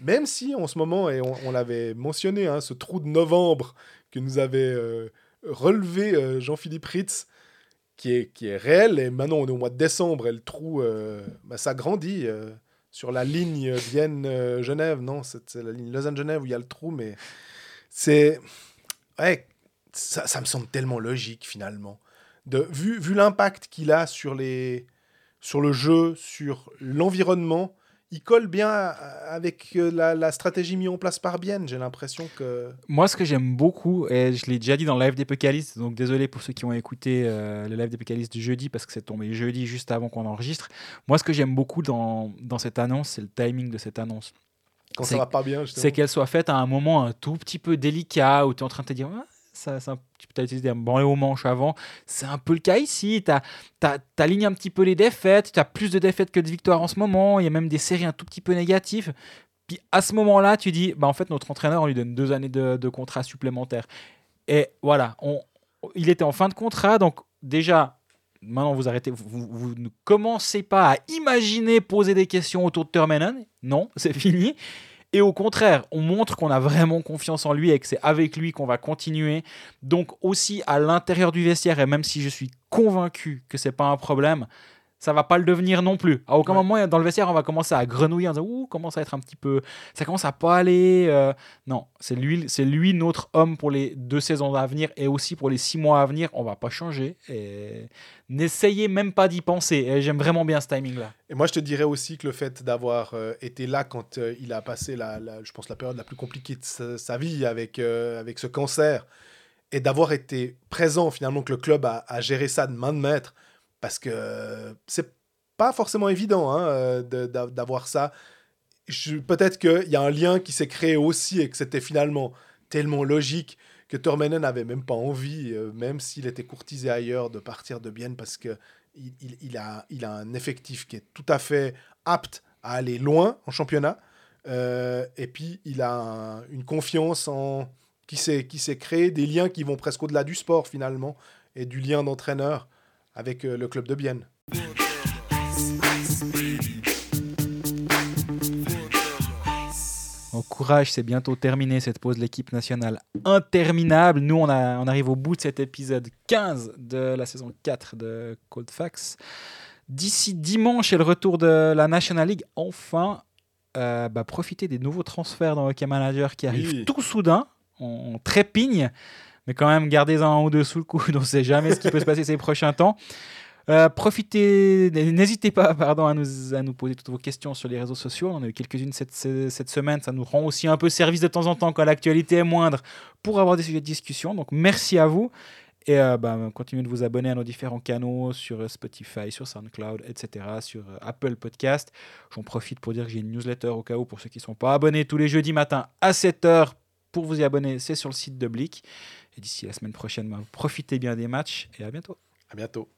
Même si en ce moment, et on, l'avait mentionné, hein, ce trou de novembre que nous avait euh, relevé euh, Jean-Philippe Ritz, qui est, qui est réel. Et maintenant, on est au mois de décembre et le trou euh, bah, s'agrandit. sur la ligne Vienne-Genève, non, c'est la ligne Lausanne-Genève où il y a le trou, mais c'est. Ouais, ça, ça me semble tellement logique finalement. De, vu vu l'impact qu'il a sur, les, sur le jeu, sur l'environnement, il colle bien avec euh, la, la stratégie mise en place par Bienne. J'ai l'impression que. Moi, ce que j'aime beaucoup, et je l'ai déjà dit dans le live d'Epocaliste, donc désolé pour ceux qui ont écouté euh, le live d'Epocaliste du jeudi, parce que c'est tombé jeudi juste avant qu'on enregistre. Moi, ce que j'aime beaucoup dans, dans cette annonce, c'est le timing de cette annonce. Quand ça va pas bien, justement. C'est qu'elle soit faite à un moment un tout petit peu délicat, où tu es en train de te dire, Ah, ça, ça, tu peux utiliser un branlé aux manches avant. C'est un peu le cas ici. Tu alignes un petit peu les défaites. Tu as plus de défaites que de victoires en ce moment. Il y a même des séries un tout petit peu négatives. Puis à ce moment-là, tu dis, bah, en fait, notre entraîneur, on lui donne deux années de, contrat supplémentaire. Et voilà, il était en fin de contrat. Donc déjà, maintenant, vous arrêtez. Vous, vous- ne commencez pas à imaginer poser des questions autour de Termenen. Non, c'est fini. Et au contraire, on montre qu'on a vraiment confiance en lui et que c'est avec lui qu'on va continuer. Donc aussi à l'intérieur du vestiaire, et même si je suis convaincu que c'est pas un problème, ça va pas le devenir non plus. À aucun Ouais. moment dans le vestiaire, on va commencer à grenouiller en disant ouh, commence à être un petit peu, ça commence à pas aller. euh. Non, c'est lui, c'est lui notre homme pour les deux saisons à venir et aussi pour les six mois à venir. On va pas changer et n'essayez même pas d'y penser. Et j'aime vraiment bien ce timing là. Et moi, je te dirais aussi que le fait d'avoir euh, été là quand euh, il a passé, la, la- je pense, la période la plus compliquée de sa, sa vie avec, avec ce cancer, et d'avoir été présent, finalement, que le club a, a géré ça de main de maître, parce que c'est pas forcément évident hein, euh, d'avoir ça. Peut-être qu'il y a un lien qui s'est créé aussi et que c'était finalement tellement logique que Tormenen n'avait même pas envie, euh, même s'il était courtisé ailleurs, de partir de Bienne parce que il, il- a, il a un effectif qui est tout à fait apte à aller loin en championnat. Euh, et puis, il a un- une confiance en, qui s'est qui s'est créé, des liens qui vont presque au-delà du sport finalement, et du lien d'entraîneur avec euh, le club de Bienne. Au courage, c'est bientôt terminé cette pause de l'équipe nationale interminable. Nous, on, a- on arrive au bout de cet épisode 15 de la saison 4 de Cold Facts. D'ici dimanche et le retour de la National League, enfin, euh, bah, profitez des nouveaux transferts dans Hockey Manager qui arrivent Oui. tout soudain. On, on trépigne, mais quand même, gardez-en ou deux sous le coude. On ne sait jamais ce qui peut se passer ces prochains temps. Euh, profitez, n'hésitez pas pardon, à, nous, à nous poser toutes vos questions sur les réseaux sociaux. On en a eu quelques-unes cette, cette semaine. Ça nous rend aussi un peu service de temps en temps quand l'actualité est moindre pour avoir des sujets de discussion. Donc merci à vous. Et euh, bah, continuez de vous abonner à nos différents canaux sur Spotify, sur SoundCloud, etc., sur euh, Apple Podcast. J'en profite pour dire que j'ai une newsletter au cas où pour ceux qui ne sont pas abonnés tous les jeudis matins à 7h. Pour vous y abonner, c'est sur le site de Blick. Et d'ici la semaine prochaine, bah, profitez bien des matchs et à bientôt. À bientôt.